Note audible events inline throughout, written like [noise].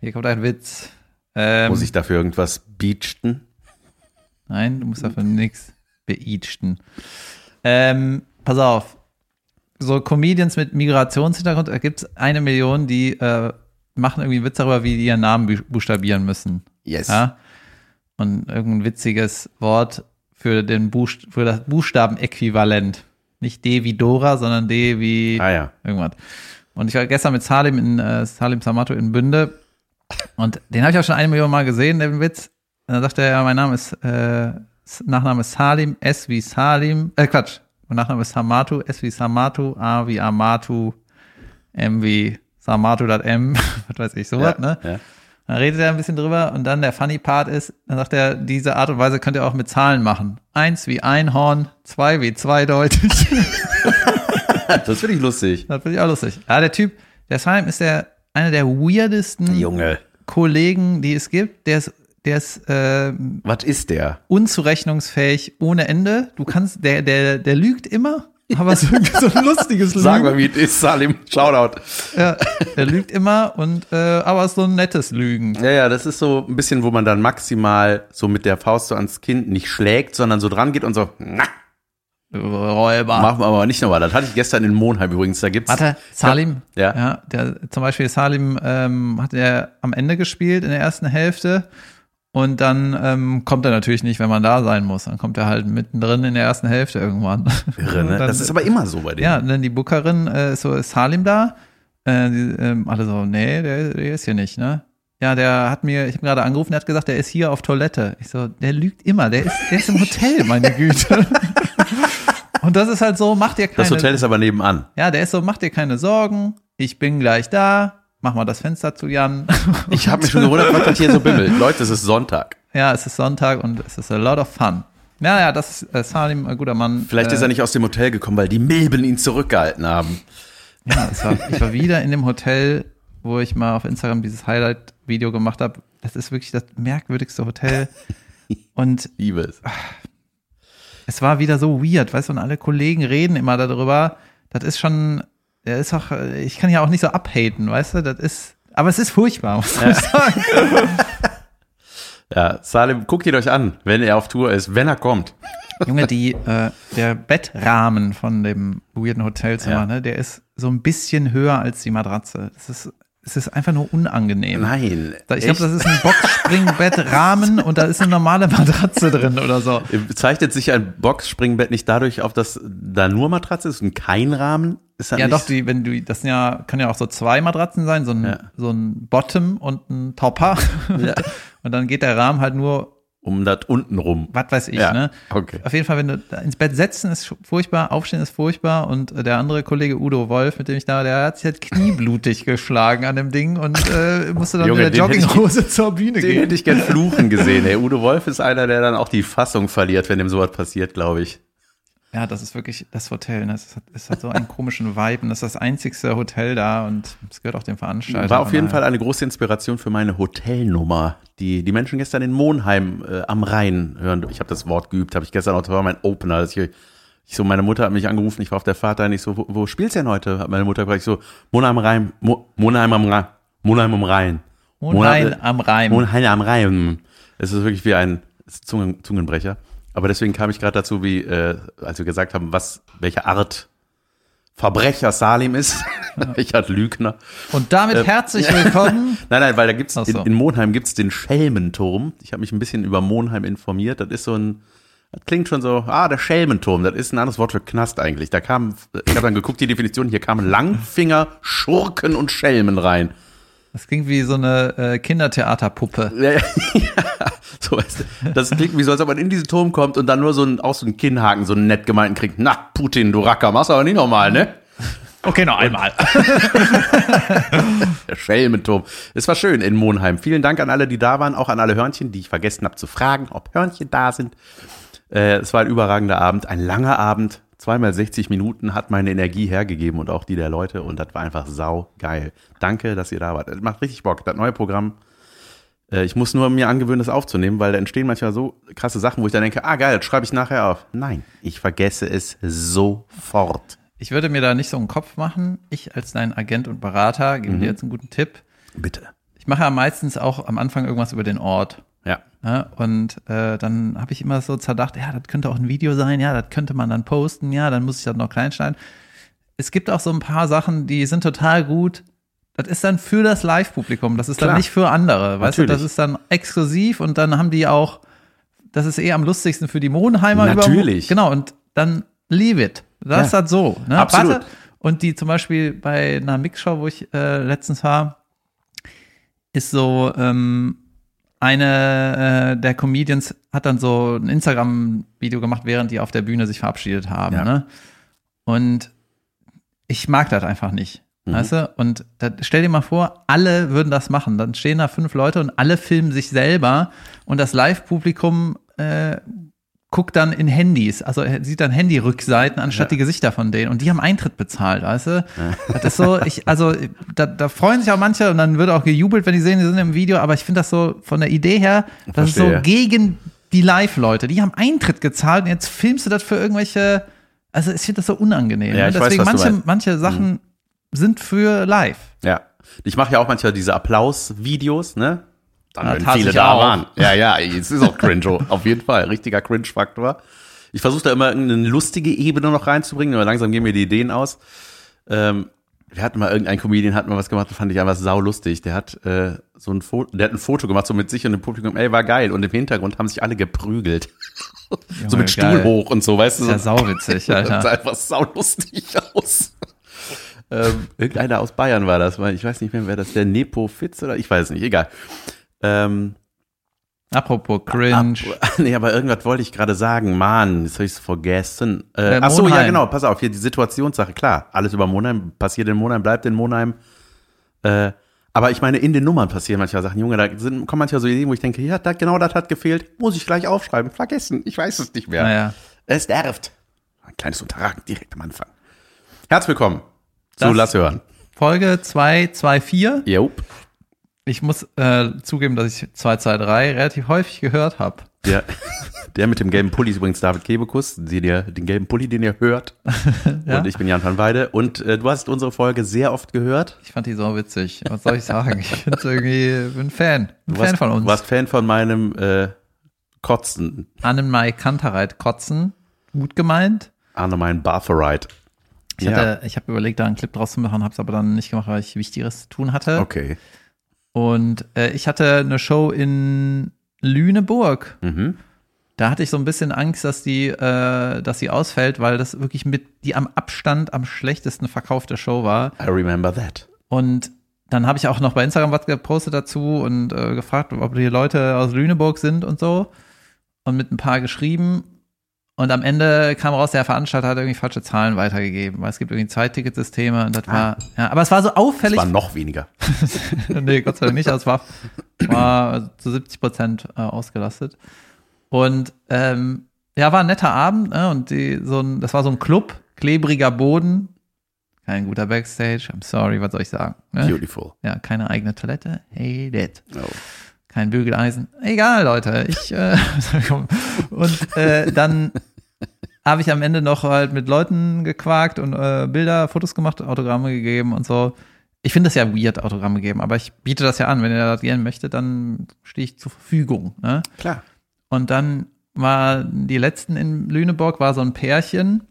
Hier kommt ein Witz. Ähm, Muss ich dafür irgendwas beachten? Nein, du musst dafür nichts beachten. Ähm, pass auf. So Comedians mit Migrationshintergrund, da gibt es eine Million, die äh, machen irgendwie Witz darüber, wie die ihren Namen bu- buchstabieren müssen. Yes. Ja? Und irgendein witziges Wort für, den Buchst für das Buchstabenäquivalent. Nicht D wie Dora, sondern D wie Ah ja. irgendwas. Und ich war gestern mit Salim in äh, Salim Samato in Bünde und den habe ich auch schon eine Million Mal gesehen, den Witz. Und dann sagt er, ja, mein Name ist, äh, Nachname ist Salim, S wie Salim, äh, Quatsch. Mein Nachname ist Samatu, S wie Samatu, A wie Amatu, M wie Samatu, das M, [laughs] was weiß ich, sowas, ne? Ja. Dann redet er ein bisschen drüber und dann der funny Part ist, dann sagt er, diese Art und Weise könnt ihr auch mit Zahlen machen. Eins wie Einhorn, zwei wie zweideutig. [laughs] Das finde ich lustig. Das finde ich auch lustig. Ja, der Typ, der Salim ist der, einer der weirdesten Junge. Kollegen, die es gibt. Der ist, der ist äh, Was ist der? unzurechnungsfähig ohne Ende. Du kannst, der, der, der lügt immer, aber so, [laughs] so ein lustiges Lügen. Sag mal, wie es ist, Salim. Shoutout. Ja, der lügt immer und äh, aber so ein nettes Lügen. Ja, ja, das ist so ein bisschen, wo man dann maximal so mit der Faust so ans Kind nicht schlägt, sondern so dran geht und so, na, Räuber. machen wir aber nicht nochmal. Das hatte ich gestern in Monheim übrigens. Da gibt's. Warte, Salim, Ja. ja, der zum Beispiel Salim ähm, hat er am Ende gespielt in der ersten Hälfte und dann ähm, kommt er natürlich nicht, wenn man da sein muss. Dann kommt er halt mittendrin in der ersten Hälfte irgendwann. Irre, ne? [laughs] Dann- Das ist aber immer so bei denen. ja, dann die Bookerin, äh, ist so ist Salim da. Äh, die, ähm, alle so, nee, der, der ist hier nicht, ne? Ja, der hat mir, ich habe gerade angerufen, der hat gesagt, der ist hier auf Toilette. Ich so, der lügt immer, der ist, der ist im Hotel, meine Güte. [laughs] Und das ist halt so, mach dir keine Das Hotel ist aber nebenan. ja, der ist so, mach dir keine Sorgen, ich bin gleich da, mach mal das Fenster zu Jan. [laughs] Ich habe mich schon gewundert, was das hier so bimmelt. Leute, es ist Sonntag. ja, es ist Sonntag und es ist a lot of fun. Ja, ja, das ist äh, Salim, ein guter Mann. Vielleicht äh, ist er nicht aus dem Hotel gekommen, weil die Milben ihn zurückgehalten haben. Ja, es war, ich war wieder in dem Hotel, wo ich mal auf Instagram dieses Highlight-Video gemacht habe. Das ist wirklich das merkwürdigste Hotel. [laughs] Und Liebe es. Es war wieder so weird, weißt du, und alle Kollegen reden immer darüber. Das ist schon, der ist auch, ich kann ja auch nicht so abhaten, weißt du, das ist, aber es ist furchtbar, muss ich sagen. [laughs] Ja, Salim, guckt ihn euch an, wenn er auf Tour ist, wenn er kommt. Junge, die, äh, der Bettrahmen von dem weirden Hotelzimmer, Ja. ne, der ist so ein bisschen höher als die Matratze. Das ist, es ist einfach nur unangenehm. Nein. Da- Ich glaube, das ist ein Boxspringbettrahmen [laughs] und da ist eine normale Matratze drin oder so. Zeichnet sich ein Boxspringbett nicht dadurch auf, dass da nur Matratze ist und kein Rahmen? Ist Ja, doch, die, wenn du, das sind ja, können ja auch so zwei Matratzen sein, so ein, Ja. so ein Bottom und ein Topper. Ja. [laughs] Und dann geht der Rahmen halt nur, um das unten rum? was weiß ich, Ja, ne? okay. Auf jeden Fall, wenn du da ins Bett setzen ist furchtbar, aufstehen ist furchtbar und äh, der andere Kollege Udo Wolf, mit dem ich da, der hat sich halt knieblutig [laughs] geschlagen an dem Ding und äh, musste dann Junge, mit der den hätte ich- Jogginghose [laughs] zur Bühne Den gehen. hätte ich gern fluchen gesehen. Ey, Udo Wolf ist einer, der dann auch die Fassung verliert, wenn dem sowas passiert, glaube ich. Ja, das ist wirklich das Hotel. Ne? Es, hat, es hat so einen komischen Vibe und das ist das einzigste Hotel da und es gehört auch dem Veranstalter. War auf jeden Fall eine große Inspiration für meine Hotelnummer, die die Menschen gestern in Monheim äh, am Rhein hören. Ich habe das Wort geübt, habe ich gestern auch, das war mein Opener. dass Ich, ich so, meine Mutter hat mich angerufen, ich war auf der Fahrt dahin, ich so, wo, wo spielst du denn heute? Hat meine Mutter gefragt, ich so, Monheim am Rhein, Mo, Monheim am Rhein, Monheim am Rhein. Monheim am Rhein. Monheim am Rhein. Es ist wirklich wie ein Zungen, Zungenbrecher. Aber deswegen kam ich gerade dazu, wie, äh, als wir gesagt haben, was, welche Art Verbrecher Salim ist, welche [laughs] Art Lügner. Und damit herzlich [laughs] willkommen. Nein, nein, weil da gibt's so. in, in Monheim gibt's den Schelmenturm. Ich habe mich ein bisschen über Monheim informiert. Das ist so ein, das klingt schon so, ah, der Schelmenturm, das ist ein anderes Wort für Knast eigentlich. Da kam, ich habe dann geguckt, die Definition, hier kamen Langfinger, Schurken und Schelmen rein. Das klingt wie so eine äh, Kindertheaterpuppe. [laughs] Ja, ja, [laughs] so weißt du, das klingt wie so, als ob man in diesen Turm kommt und dann nur so ein, auch so einen Kinnhaken, so einen nett gemeinten kriegt. Na, Putin, du Racker, machst aber nicht normal, ne? Okay, noch einmal. [laughs] Der Schelmenturm. Es war schön in Monheim. Vielen Dank an alle, die da waren, auch an alle Hörnchen, die ich vergessen habe zu fragen, ob Hörnchen da sind. Äh, es war ein überragender Abend, ein langer Abend. Zweimal 60 Minuten hat meine Energie hergegeben und auch die der Leute und das war einfach sau geil. Danke, dass ihr da wart. Das macht richtig Bock. Das neue Programm. Äh, ich muss nur mir angewöhnen, das aufzunehmen, weil da entstehen manchmal so krasse Sachen, wo ich dann denke, ah geil, das schreibe ich nachher auf. Nein, ich vergesse es sofort. Ich würde mir da nicht so einen Kopf machen. Ich als dein Agent und Berater gebe dir jetzt einen guten Tipp. Bitte. ich mache ja meistens auch am Anfang irgendwas über den Ort. Ja. Ja, und äh, dann habe ich immer so zerdacht, ja, das könnte auch ein Video sein, ja, das könnte man dann posten, ja, dann muss ich das noch klein schneiden. Es gibt auch so ein paar Sachen, die sind total gut. Das ist dann für das Live-Publikum, das ist Klar. dann nicht für andere, weißt du, das Natürlich. ist dann exklusiv und dann haben die auch, das ist eh am lustigsten für die Monheimer. Natürlich. Über, genau, und dann leave it. Das ist Ja. halt so. Ne? Absolut. Warte. Und die zum Beispiel bei einer Mixshow, wo ich äh, letztens war, ist so, ähm, eine äh, der Comedians hat dann so ein Instagram-Video gemacht, während die auf der Bühne sich verabschiedet haben. Ja. Ne? Und ich mag das einfach nicht. Mhm. Weißt du? Und da, stell dir mal vor, alle würden das machen. Dann stehen da fünf Leute und alle filmen sich selber und das Live-Publikum äh, guckt dann in Handys, also er sieht dann Handy-Rückseiten anstatt Ja. die Gesichter von denen und die haben Eintritt bezahlt, weißt du? Das ist so, ich, also da, da freuen sich auch manche und dann wird auch gejubelt, wenn die sehen, die sind im Video, aber ich finde das so von der Idee her, das ist so gegen die Live-Leute. Die haben Eintritt gezahlt und jetzt filmst du das für irgendwelche, also ich finde das so unangenehm. Ja, ne? ich weiß, Deswegen was du manche, meinst. Mhm. Sind für live. Ja. Ich mache ja auch manchmal diese Applaus-Videos, ne? Dann, Ja, wenn viele da auch. waren. Ja, ja, es ist auch cringe, oh, auf jeden Fall. Richtiger Cringe-Faktor. Ich versuche da immer irgendeine lustige Ebene noch reinzubringen, aber langsam gehen mir die Ideen aus. Ähm, wir hatten mal irgendein Comedian hat mal was gemacht, fand ich einfach saulustig. Der hat äh, so ein Foto, der hat ein Foto gemacht, so mit sich und dem Publikum, ey, war geil. Und im Hintergrund haben sich alle geprügelt. [laughs] so mit Stuhl geil. hoch und so, weißt du? Ist ja so. sauwitzig, [laughs] Das sah Alter. einfach saulustig aus. Ähm, [laughs] irgendeiner aus Bayern war das, weil ich weiß nicht mehr, wer das, der Nepo Fitz oder ich weiß es nicht, egal. Ähm, Apropos Cringe. Ab, [laughs] nee, aber irgendwas wollte ich gerade sagen. Mann, jetzt habe ich es vergessen. Äh, Äh, ach so, ja genau, pass auf, hier die Situationssache, klar. Alles über Monheim, passiert in Monheim, bleibt in Monheim. Äh, aber ich meine, in den Nummern passieren manchmal Sachen. Junge, da sind, kommen manchmal so Ideen, wo ich denke, ja, das, genau das hat gefehlt. Muss ich gleich aufschreiben. Vergessen, ich weiß es nicht mehr. Naja. Es nervt. Ein kleines Unterragen direkt am Anfang. Herzlich willkommen zu Das- Lass hören. Folge 224. Jupp. Ich muss äh, zugeben, dass ich 223 relativ häufig gehört habe. Der, der mit dem gelben Pulli ist übrigens David Kebekus, den, ihr, den gelben Pulli, den ihr hört. [laughs] Ja? Und ich bin Jan van Weide. Und äh, du hast unsere Folge sehr oft gehört. Ich fand die so witzig. Was soll ich sagen? Ich bin irgendwie bin Fan. Ein Du Fan warst, von uns. Du warst Fan von meinem äh, Kotzen. Annemai Kantereit kotzen. Gut gemeint. Annemein Bartherite. Ich, hatte, ich habe überlegt, da einen Clip draus zu machen, habe es aber dann nicht gemacht, weil ich Wichtigeres zu tun hatte. Okay. Und äh, ich hatte eine Show in Lüneburg. Mhm. Da hatte ich so ein bisschen Angst, dass die, äh, dass sie ausfällt, weil das wirklich mit die am Abstand am schlechtesten verkaufte Show war. I remember that. Und dann habe ich auch noch bei Instagram was gepostet dazu und äh, gefragt, ob die Leute aus Lüneburg sind und so. Und mit ein paar geschrieben. Und am Ende kam raus, der Veranstalter hat irgendwie falsche Zahlen weitergegeben, weil es gibt irgendwie Zweiticketsysteme und das war, ja, aber es war so Es auffällig. war noch weniger. [laughs] nee, Gott sei Dank nicht, aber es war, war zu 70 Prozent äh, ausgelastet. Und ähm, ja, war ein netter Abend, ne? Und die, so ein, das war so ein Club, klebriger Boden, kein guter Backstage, I'm sorry, was soll ich sagen? Ne? Beautiful. Ja, keine eigene Toilette, hey, that. Oh. Kein Bügeleisen. Egal, Leute. Ich äh, [laughs] und äh, dann [laughs] habe ich am Ende noch halt mit Leuten gequakt und äh, Bilder, Fotos gemacht, Autogramme gegeben und so. Ich finde das ja weird, Autogramme geben, aber ich biete das ja an. Wenn ihr das gerne möchtet, dann stehe ich zur Verfügung. Ne? Klar. Und dann war die letzten in Lüneburg, war so ein Pärchen,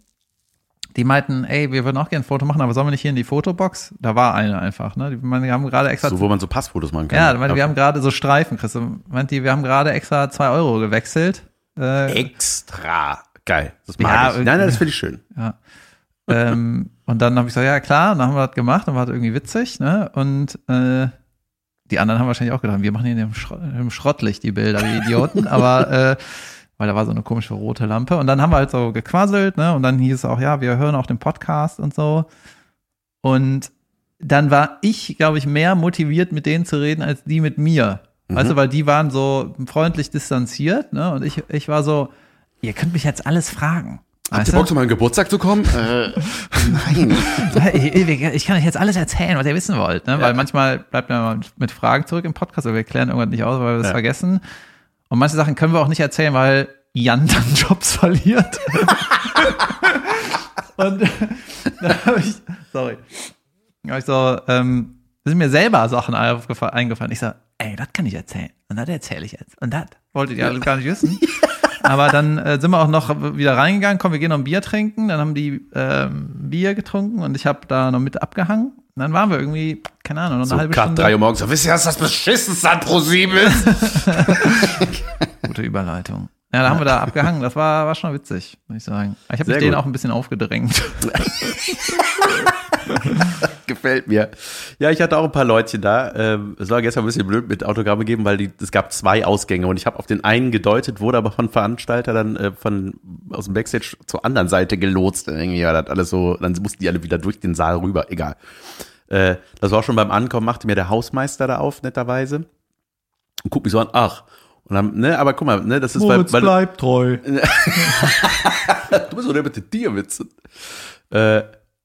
die meinten, ey, wir würden auch gerne ein Foto machen, aber sollen wir nicht hier in die Fotobox? Da war eine einfach, ne? Die, meinen, die haben gerade extra So, wo man so Passfotos machen kann. ja, meine, wir Okay. haben gerade so Streifen, Chris. Meint die, wir haben gerade extra zwei Euro gewechselt. Äh, Extra. Geil. Das mag Ja, ich. Nein, nein, das finde ich schön. ja. ähm, und dann habe ich gesagt, ja klar, dann haben wir das gemacht und war das irgendwie witzig, ne? Und äh, die anderen haben wahrscheinlich auch gedacht, wir machen hier im, Schrott, im Schrottlicht die Bilder, wie Idioten, [laughs] aber äh, weil da war so eine komische rote Lampe. Und dann haben wir halt so gequasselt, ne? Und dann hieß es auch, ja, wir hören auch den Podcast und so. Und dann war ich, glaube ich, mehr motiviert, mit denen zu reden, als die mit mir. Weißt du, weil die waren so freundlich distanziert, ne? Und ich, ich war so, ihr könnt mich jetzt alles fragen. Habt ihr du? Bock, zu meinem Geburtstag zu kommen? [laughs] äh, nein. [laughs] ich, ich kann euch jetzt alles erzählen, was ihr wissen wollt, ne? Weil manchmal bleibt man mal mit Fragen zurück im Podcast, aber wir klären irgendwas nicht aus, weil wir das Ja. vergessen. Und manche Sachen können wir auch nicht erzählen, weil Jan dann [laughs] Jobs verliert. Und da habe ich, sorry, da hab ich so, ähm, sind mir selber Sachen eingefallen. Ich sag, ey, das kann ich erzählen. Und das erzähle ich jetzt. Und das wolltet ihr alles gar nicht wissen. Aber dann äh, sind wir auch noch wieder reingegangen, komm, wir gehen noch ein Bier trinken. Dann haben die ähm, Bier getrunken und ich habe da noch mit abgehangen. Und dann waren wir irgendwie, keine Ahnung, noch eine So halbe Stunde. drei Uhr morgens. So, wisst ihr, was das beschissenste an ProSieben ist? [laughs] Gute Überleitung. Ja, da haben wir da abgehangen. Das war, war schon witzig, muss ich sagen. Ich habe mich denen auch ein bisschen aufgedrängt. [laughs] Gefällt mir. Ja, ich hatte auch ein paar Leutchen da. Ähm, Es war gestern ein bisschen blöd mit Autogramme geben, weil die, es gab zwei Ausgänge und ich habe auf den einen gedeutet, wurde aber von Veranstalter dann äh, von aus dem Backstage zur anderen Seite gelotst. Irgendwie war das alles so, dann mussten die alle wieder durch den Saal rüber. Egal. Äh, das war schon beim Ankommen, machte mir der Hausmeister da auf, netterweise. Und guckt mich so an, ach. Und dann, ne, aber guck mal, ne, das ist weil, weil bleibt treu. [laughs] du bist so der mit den Tierwitzen. Äh,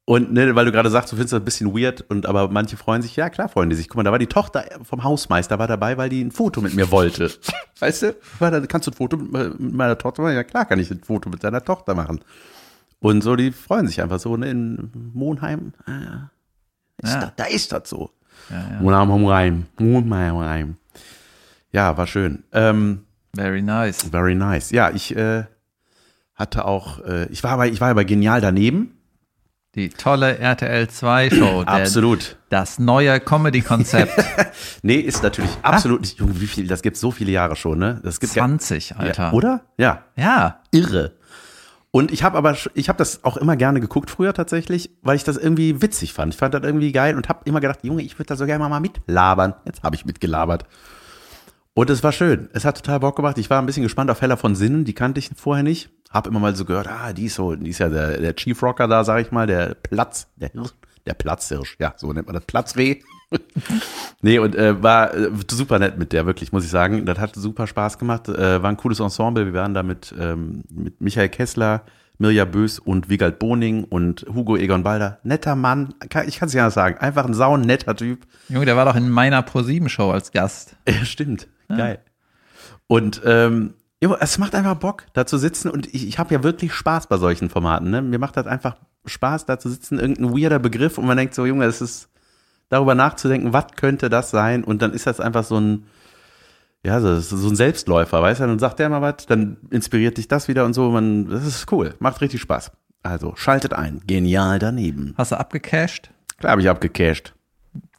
und ne, weil du gerade sagst, du findest das ein bisschen weird und aber manche freuen sich, ja klar freuen die sich. Guck mal, da war die Tochter vom Hausmeister war dabei, weil die ein Foto mit mir wollte. [laughs] Weißt du? Da, kannst du ein Foto mit meiner Tochter machen? Ja klar kann ich ein Foto mit deiner Tochter machen. Und so, die freuen sich einfach so, ne, in Monheim. Ah, ist Ja. das, da ist das so. Ja, ja. Monheim. Monheim Rhein. Ja, war schön. Ähm, Very nice. Very nice. Ja, ich äh, hatte auch, äh, ich war bei, ich war aber genial daneben. Die tolle RTL 2 Show. Absolut. Das neue Comedy-Konzept. [laughs] Nee, ist natürlich absolut nicht. Junge, wie viel, das gibt so viele Jahre schon, ne? Das gibt 20, ja, Alter. ja, oder? Ja, Ja. irre. Und ich habe aber, ich habe das auch immer gerne geguckt früher tatsächlich, weil ich das irgendwie witzig fand. Ich fand das irgendwie geil und habe immer gedacht, Junge, ich würde da so gerne mal mitlabern. Jetzt habe ich mitgelabert. Und es war schön. Es hat total Bock gemacht. Ich war ein bisschen gespannt auf Hella von Sinnen, die kannte ich vorher nicht. Hab immer mal so gehört, ah, die ist so, die ist ja der, der Chief Rocker da, sag ich mal, der Platz, der Hirsch, der Platzhirsch, ja, so nennt man das, Platzreh. [laughs] nee, und äh, war äh, super nett mit der, wirklich, muss ich sagen. Das hat super Spaß gemacht. Äh, war ein cooles Ensemble. Wir waren da mit, ähm, mit Michael Kessler, Mirja Bös und Wiegald Boning und Hugo Egon Balder. Netter Mann, ich kann es ja sagen. Einfach ein sauen netter Typ. Junge, der war doch in meiner Pro7-Show als Gast. Ja, stimmt. Geil. Und ähm, es macht einfach Bock, da zu sitzen. Und ich, ich habe ja wirklich Spaß bei solchen Formaten. Ne? Mir macht das einfach Spaß, da zu sitzen, irgendein weirder Begriff und man denkt so, Junge, es ist darüber nachzudenken, was könnte das sein? Und dann ist das einfach so ein, ja, so, so ein Selbstläufer, weißt du? Dann sagt der mal was, dann inspiriert dich das wieder und so. Man, das ist cool, macht richtig Spaß. Also schaltet ein, genial daneben. Hast du abgecasht? Klar habe ich abgecasht.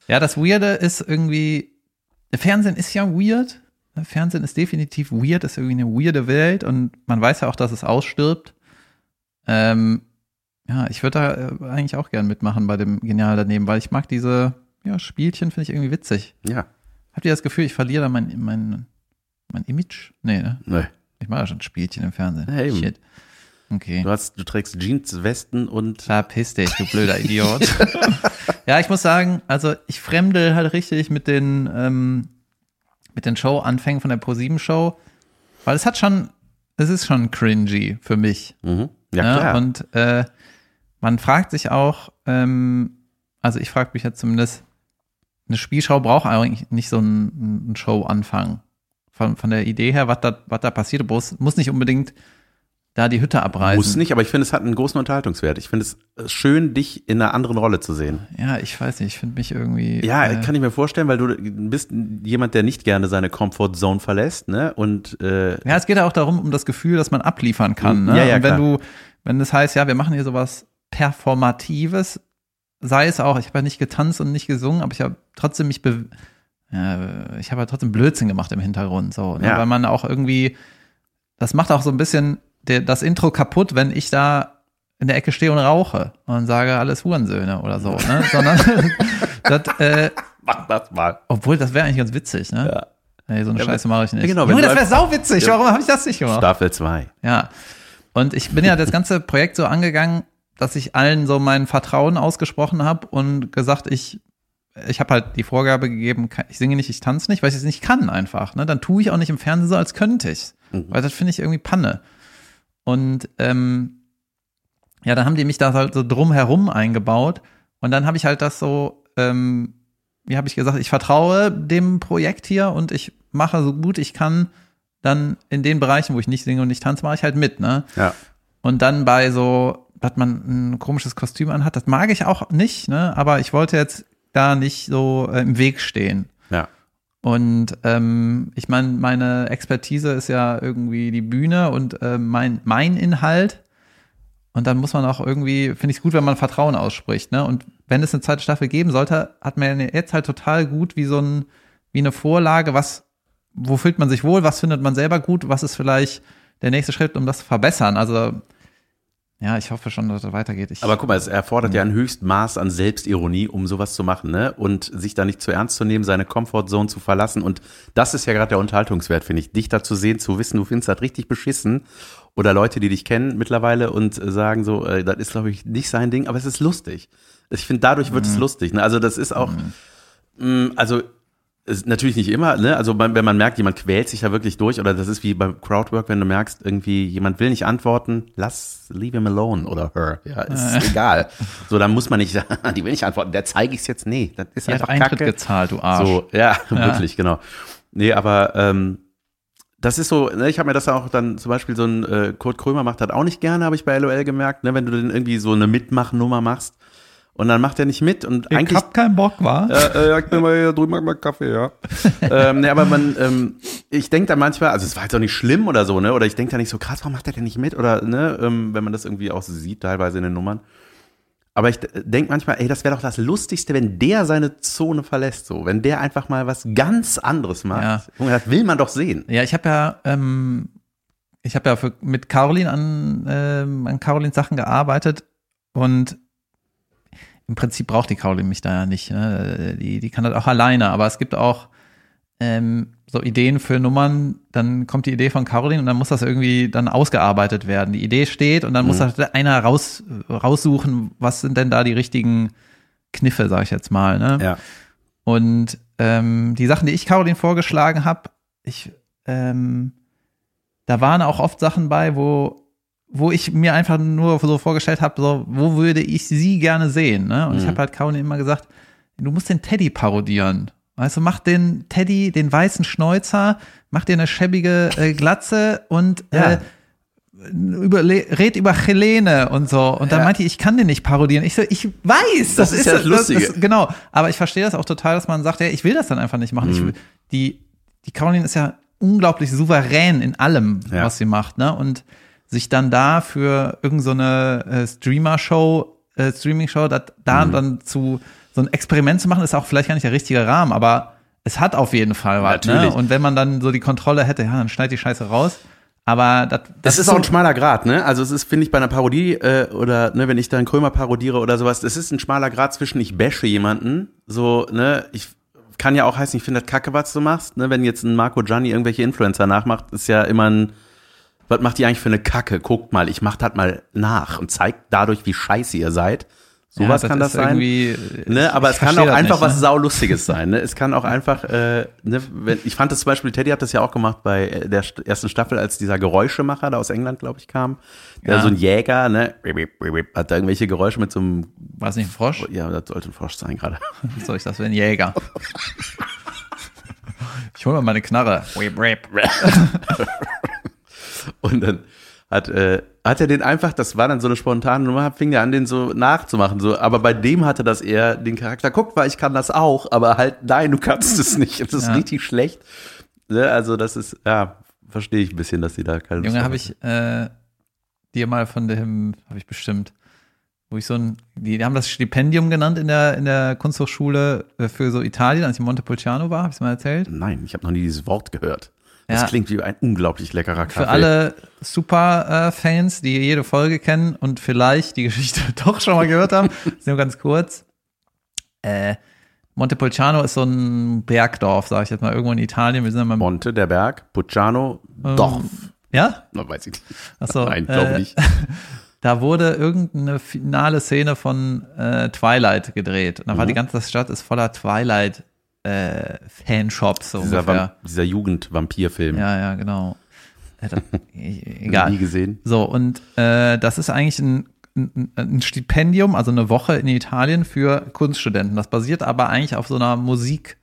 Ja, das Weirde ist irgendwie, Fernsehen ist ja weird. Fernsehen ist definitiv weird, ist irgendwie eine weirde Welt und man weiß ja auch, dass es ausstirbt. Ähm, ja, ich würde da äh, eigentlich auch gern mitmachen bei dem Genial daneben, weil ich mag diese ja, Spielchen, finde ich irgendwie witzig. Ja, Habt ihr das Gefühl, ich verliere da mein, mein, mein Image? Nee, ne? ne. Ich mache ja schon Spielchen im Fernsehen. Ja, eben. Shit. Okay. Du, hast, du trägst Jeans, Westen und Verpiss dich, du blöder [laughs] Idiot. ja, ich muss sagen, also ich fremdel halt richtig mit den, ähm, mit den Show-Anfängen von der Pro7-Show, weil es hat schon, es ist schon cringy für mich. Mhm. Ja, ne? klar. Und äh, man fragt sich auch, ähm, also ich frage mich jetzt zumindest, eine Spielschau braucht eigentlich nicht so einen, einen Show-Anfang. Von, von der Idee her, was da, was da passiert, muss, muss nicht unbedingt da die Hütte abreißen. Muss nicht, aber ich finde, es hat einen großen Unterhaltungswert. Ich finde es äh, schön, dich in einer anderen Rolle zu sehen. Ja, ich weiß nicht, ich finde mich irgendwie. Ja, äh, kann ich mir vorstellen, weil du bist jemand, der nicht gerne seine Comfortzone verlässt, ne? Und äh, Ja, es geht ja auch darum, um das Gefühl, dass man abliefern kann. Ne? Ja, ja, Und wenn klar. du, wenn das heißt, ja, wir machen hier sowas Performatives, sei es auch, ich habe ja nicht getanzt und nicht gesungen, aber ich habe trotzdem mich, be ja, ich habe ja trotzdem Blödsinn gemacht im Hintergrund, so, ne? Ja. weil man auch irgendwie, das macht auch so ein bisschen der, das Intro kaputt, wenn ich da in der Ecke stehe und rauche und sage, alles Hurensöhne oder so, ne? [laughs] Sondern [laughs] das, äh, mach das mal. obwohl, das wäre eigentlich ganz witzig, ne? Ja. Ey, so eine Ja, Scheiße mache ich nicht. ja, genau, Junge, das wäre sauwitzig. Ja. Warum habe ich das nicht gemacht? Staffel 2. Ja. Und ich bin ja das ganze Projekt so angegangen, dass ich allen so mein Vertrauen ausgesprochen habe und gesagt, ich, ich habe halt die Vorgabe gegeben, ich singe nicht, ich tanze nicht, weil ich es nicht kann einfach. Ne? Dann tue ich auch nicht im Fernsehen so, als könnte ich Mhm. Weil das finde ich irgendwie Panne. Und ähm, ja, dann haben die mich da halt so drumherum eingebaut. Und dann habe ich halt das so, ähm, wie habe ich gesagt, ich vertraue dem Projekt hier und ich mache so gut ich kann dann in den Bereichen, wo ich nicht singe und nicht tanze, mache ich halt mit, ne? Ja. Und dann bei so, dass man ein komisches Kostüm anhat, das mag ich auch nicht, ne? Aber ich wollte jetzt da nicht so äh, im Weg stehen. Und ähm, ich meine, meine Expertise ist ja irgendwie die Bühne und äh, mein, mein Inhalt. Und dann muss man auch irgendwie, finde ich es gut, wenn man Vertrauen ausspricht. Ne? Und wenn es eine zweite Staffel geben sollte, hat man jetzt halt total gut wie so ein, wie eine Vorlage, was, wo fühlt man sich wohl, was findet man selber gut, was ist vielleicht der nächste Schritt, um das zu verbessern. Also ja, ich hoffe schon, dass es weitergeht. Ich, Aber guck mal, es erfordert ja ein höchstes Maß an Selbstironie, um sowas zu machen, ne? Und sich da nicht zu ernst zu nehmen, seine Comfortzone zu verlassen. Und das ist ja gerade der Unterhaltungswert, finde ich. Dich da zu sehen, zu wissen, du findest das richtig beschissen. Oder Leute, die dich kennen mittlerweile und sagen so, äh, das ist, glaube ich, nicht sein Ding, aber es ist lustig. Ich finde, dadurch wird es lustig. Ne? Also das ist auch, mh, also ist natürlich nicht immer, ne? Also wenn man merkt, jemand quält sich da wirklich durch, oder das ist wie beim Crowdwork, wenn du merkst, irgendwie jemand will nicht antworten, lass, leave him alone oder her. Ja, ist Äh. [laughs] egal. So, dann muss man nicht sagen, [laughs] die will nicht antworten, der zeige ich es jetzt. Nee, das ist einfach Eintritt Kacke. gezahlt, du Arsch. So, ja, [laughs] wirklich, genau. Nee, aber ähm, das ist so, ne, ich habe mir das auch dann zum Beispiel so ein äh, Kurt Krömer macht das auch nicht gerne, habe ich bei LOL gemerkt, ne, wenn du dann irgendwie so eine Mitmachnummer machst und dann macht er nicht mit und ich eigentlich hab keinen Bock, war. äh, ja, ich bin mal hier drüben mal Kaffee, ja. [laughs] ähm, ne, aber man, ähm, ich denke da manchmal, also es war jetzt auch nicht schlimm oder so, ne? Oder ich denke da nicht so, krass, warum macht der denn nicht mit? Oder, ne, ähm, wenn man das irgendwie auch so sieht, teilweise in den Nummern. Aber ich denke manchmal, ey, das wäre doch das Lustigste, wenn der seine Zone verlässt, so. Wenn der einfach mal was ganz anderes macht. Ja. Junge, Das will man doch sehen. Ja, ich habe ja, ähm, ich habe ja für, mit Caroline an, ähm, an Carolins Sachen gearbeitet und im Prinzip braucht die Caroline mich da ja nicht. Ne? Die, die kann das auch alleine, aber es gibt auch ähm, so Ideen für Nummern, dann kommt die Idee von Caroline und dann muss das irgendwie dann ausgearbeitet werden. Die Idee steht und dann muss Mhm. das einer raus, raussuchen, was sind denn da die richtigen Kniffe, sag ich jetzt mal. Ne? Ja. Und ähm, die Sachen, die ich Caroline vorgeschlagen habe, ich, ähm, da waren auch oft Sachen bei, wo, wo ich mir einfach nur so vorgestellt habe, so, wo würde ich sie gerne sehen. Ne? Und ich Mhm. habe halt Caroline immer gesagt, du musst den Teddy parodieren. Weißt du, mach den Teddy, den weißen Schnäuzer, mach dir eine schäbige äh, Glatze und Ja. äh, über, red über Helene und so. Und dann Ja. meinte ich, ich kann den nicht parodieren. Ich so, ich weiß, Das ist ja das Lustige. genau. Aber ich verstehe das auch total, dass man sagt, ja, ich will das dann einfach nicht machen. Ich Mhm. will, die, die Caroline ist ja unglaublich souverän in allem, Ja. was sie macht, ne? Und sich dann da für irgendeine so äh, Streamer-Show, äh, Streaming-Show, da Mhm. dann zu so ein Experiment zu machen, ist auch vielleicht gar nicht der richtige Rahmen, aber es hat auf jeden Fall was. Ne? Und wenn man dann so die Kontrolle hätte, ja, dann schneid die Scheiße raus. Aber das, Das ist auch ein schmaler Grad, ne? Also es ist, finde ich, bei einer Parodie äh, oder ne, wenn ich dann Krömer parodiere oder sowas, das ist ein schmaler Grad zwischen ich bashe jemanden, so, ne, ich kann ja auch heißen, ich finde das kacke, was du machst, ne? Wenn jetzt ein Marco Gianni irgendwelche Influencer nachmacht, ist ja immer ein, was macht die eigentlich für eine Kacke? Guckt mal, ich mach das mal nach und zeigt dadurch, wie scheiße ihr seid. Sowas kann das sein. Ne, aber es kann auch einfach was Saulustiges sein. Ne? Es kann auch einfach, äh, ne, wenn, ich fand das zum Beispiel, Teddy hat das ja auch gemacht bei äh, der st- ersten Staffel, als dieser Geräuschemacher da aus England, glaube ich, kam. Der Ja. so ein Jäger, ne, hat da irgendwelche Geräusche mit so einem, War es nicht ein Frosch? ja, das sollte ein Frosch sein gerade. Soll ich das für ein Jäger? Ich hol mal meine Knarre. [laughs] Und dann hat, äh, hat er den einfach, das war dann so eine spontane Nummer, fing er an, den so nachzumachen. So, aber bei dem hatte das eher den Charakter, guck mal, ich kann das auch, aber halt, nein, du kannst es nicht. Das ist Ja. richtig schlecht. Ne? Also, das ist, ja, verstehe ich ein bisschen, dass die da keine Lust Junge, habe ich äh, dir mal von dem, habe ich bestimmt, wo ich so ein, die, die haben das Stipendium genannt in der, in der Kunsthochschule äh, für so Italien, als ich in Montepulciano war, habe ich es mal erzählt. Nein, ich habe noch nie dieses Wort gehört. Das Ja. klingt wie ein unglaublich leckerer Kaffee. Für alle Super-Fans, die jede Folge kennen und vielleicht die [laughs] Geschichte doch schon mal gehört haben, ist [laughs] nur ganz kurz. Äh, Montepulciano ist so ein Bergdorf, sage ich jetzt mal, irgendwo in Italien. Wir sind mal, Monte, der Berg, Pucciano, Dorf. ja? Na, weiß ich nicht. Achso, Nein, glaube äh, nicht. [laughs] da wurde irgendeine finale Szene von äh, Twilight gedreht. Und da war Mhm. die ganze Stadt ist voller Twilight äh, Fanshops so Dieser, ungefähr. Dieser Jugend-Vampir-Film. Ja, ja, genau. Äh, das, e- Nie egal. gesehen. So, und äh, das ist eigentlich ein, ein, ein Stipendium, also eine Woche in Italien für Kunststudenten. Das basiert aber eigentlich auf so einer Musik,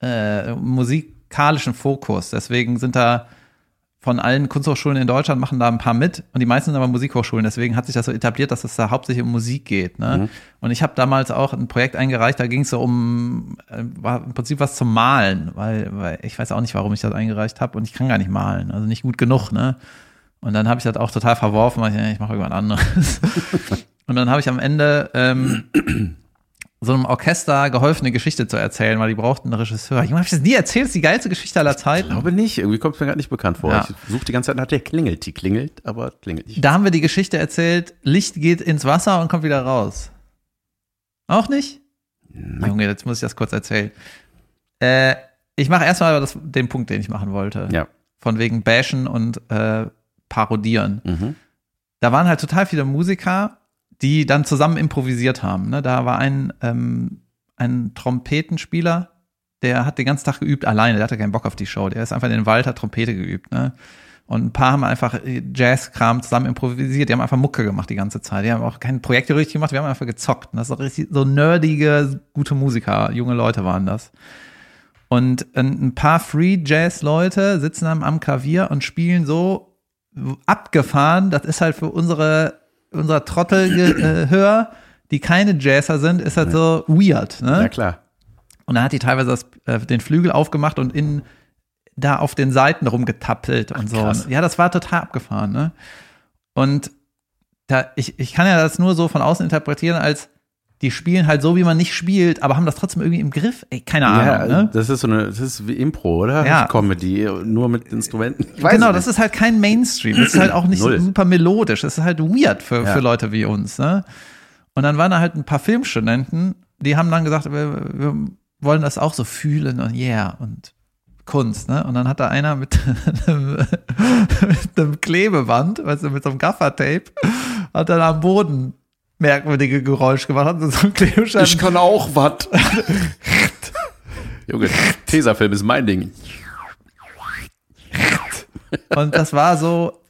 äh, musikalischen Fokus. Deswegen sind da von allen Kunsthochschulen in Deutschland machen da ein paar mit und die meisten sind aber Musikhochschulen. Deswegen hat sich das so etabliert, dass es da hauptsächlich um Musik geht. Ne? Mhm. Und ich habe damals auch ein Projekt eingereicht, da ging es so um, äh, war im Prinzip was zum Malen, weil, weil ich weiß auch nicht, warum ich das eingereicht habe und ich kann gar nicht malen, also nicht gut genug. Ne? Und dann habe ich das auch total verworfen, weil ich, ich mache irgendwas anderes. [laughs] und dann habe ich am Ende ähm, so einem Orchester geholfen, eine Geschichte zu erzählen, weil die brauchten einen Regisseur. Ich das nie erzählt? Das ist die geilste Geschichte aller Ich Zeiten. glaube nicht. Irgendwie kommt es mir gerade nicht bekannt vor. Ja. Ich suche die ganze Zeit nach der klingelt. Die klingelt, aber klingelt nicht. Da haben wir die Geschichte erzählt, Licht geht ins Wasser und kommt wieder raus. Auch nicht? Junge, jetzt muss ich das kurz erzählen. Äh, ich mache erstmal das, den Punkt, den ich machen wollte. Ja. Von wegen Bashen und äh, Parodieren. Mhm. Da waren halt total viele Musiker, die dann zusammen improvisiert haben. Ne? Da war ein, ähm, ein Trompetenspieler, der hat den ganzen Tag geübt alleine, der hatte keinen Bock auf die Show. Der ist einfach in den Wald, hat Trompete geübt. Ne? Und ein paar haben einfach Jazzkram zusammen improvisiert. Die haben einfach Mucke gemacht die ganze Zeit. Die haben auch keine Projekte richtig gemacht. Wir haben einfach gezockt. Und das ist so richtig so nerdige, gute Musiker. Junge Leute waren das. Und ein ein paar Free Jazz Leute sitzen am Klavier und spielen so abgefahren. Das ist halt für unsere, unser Trottelgehör, die keine Jazzer sind, ist halt so weird. Ne? Ja, klar. Und dann hat die teilweise das, äh, den Flügel aufgemacht und in da auf den Seiten rumgetappelt und so. krass. Ja, das war total abgefahren, ne? Und da, ich, ich kann ja das nur so von außen interpretieren, als die spielen halt so, wie man nicht spielt, aber haben das trotzdem irgendwie im Griff. Ey, keine Ahnung, Ja, ne? das ist so eine, das ist wie Impro, oder? Ja. [laughs] Comedy, nur mit Instrumenten. Genau, das ist halt kein Mainstream. Das ist halt auch nicht Null. super melodisch. Das ist halt weird für, Ja. für Leute wie uns. Ne? Und dann waren da halt ein paar Filmstudenten, die haben dann gesagt, wir, wir wollen das auch so fühlen und yeah und Kunst. Ne? Und dann hat da einer mit einem, [laughs] mit einem Klebeband, weißt du, mit so einem Gaffertape, hat dann am Boden merkwürdige Geräusche gemacht, hat so ein Klebestein. kann auch was. Junge, Tesafilm ist mein Ding. Und das war so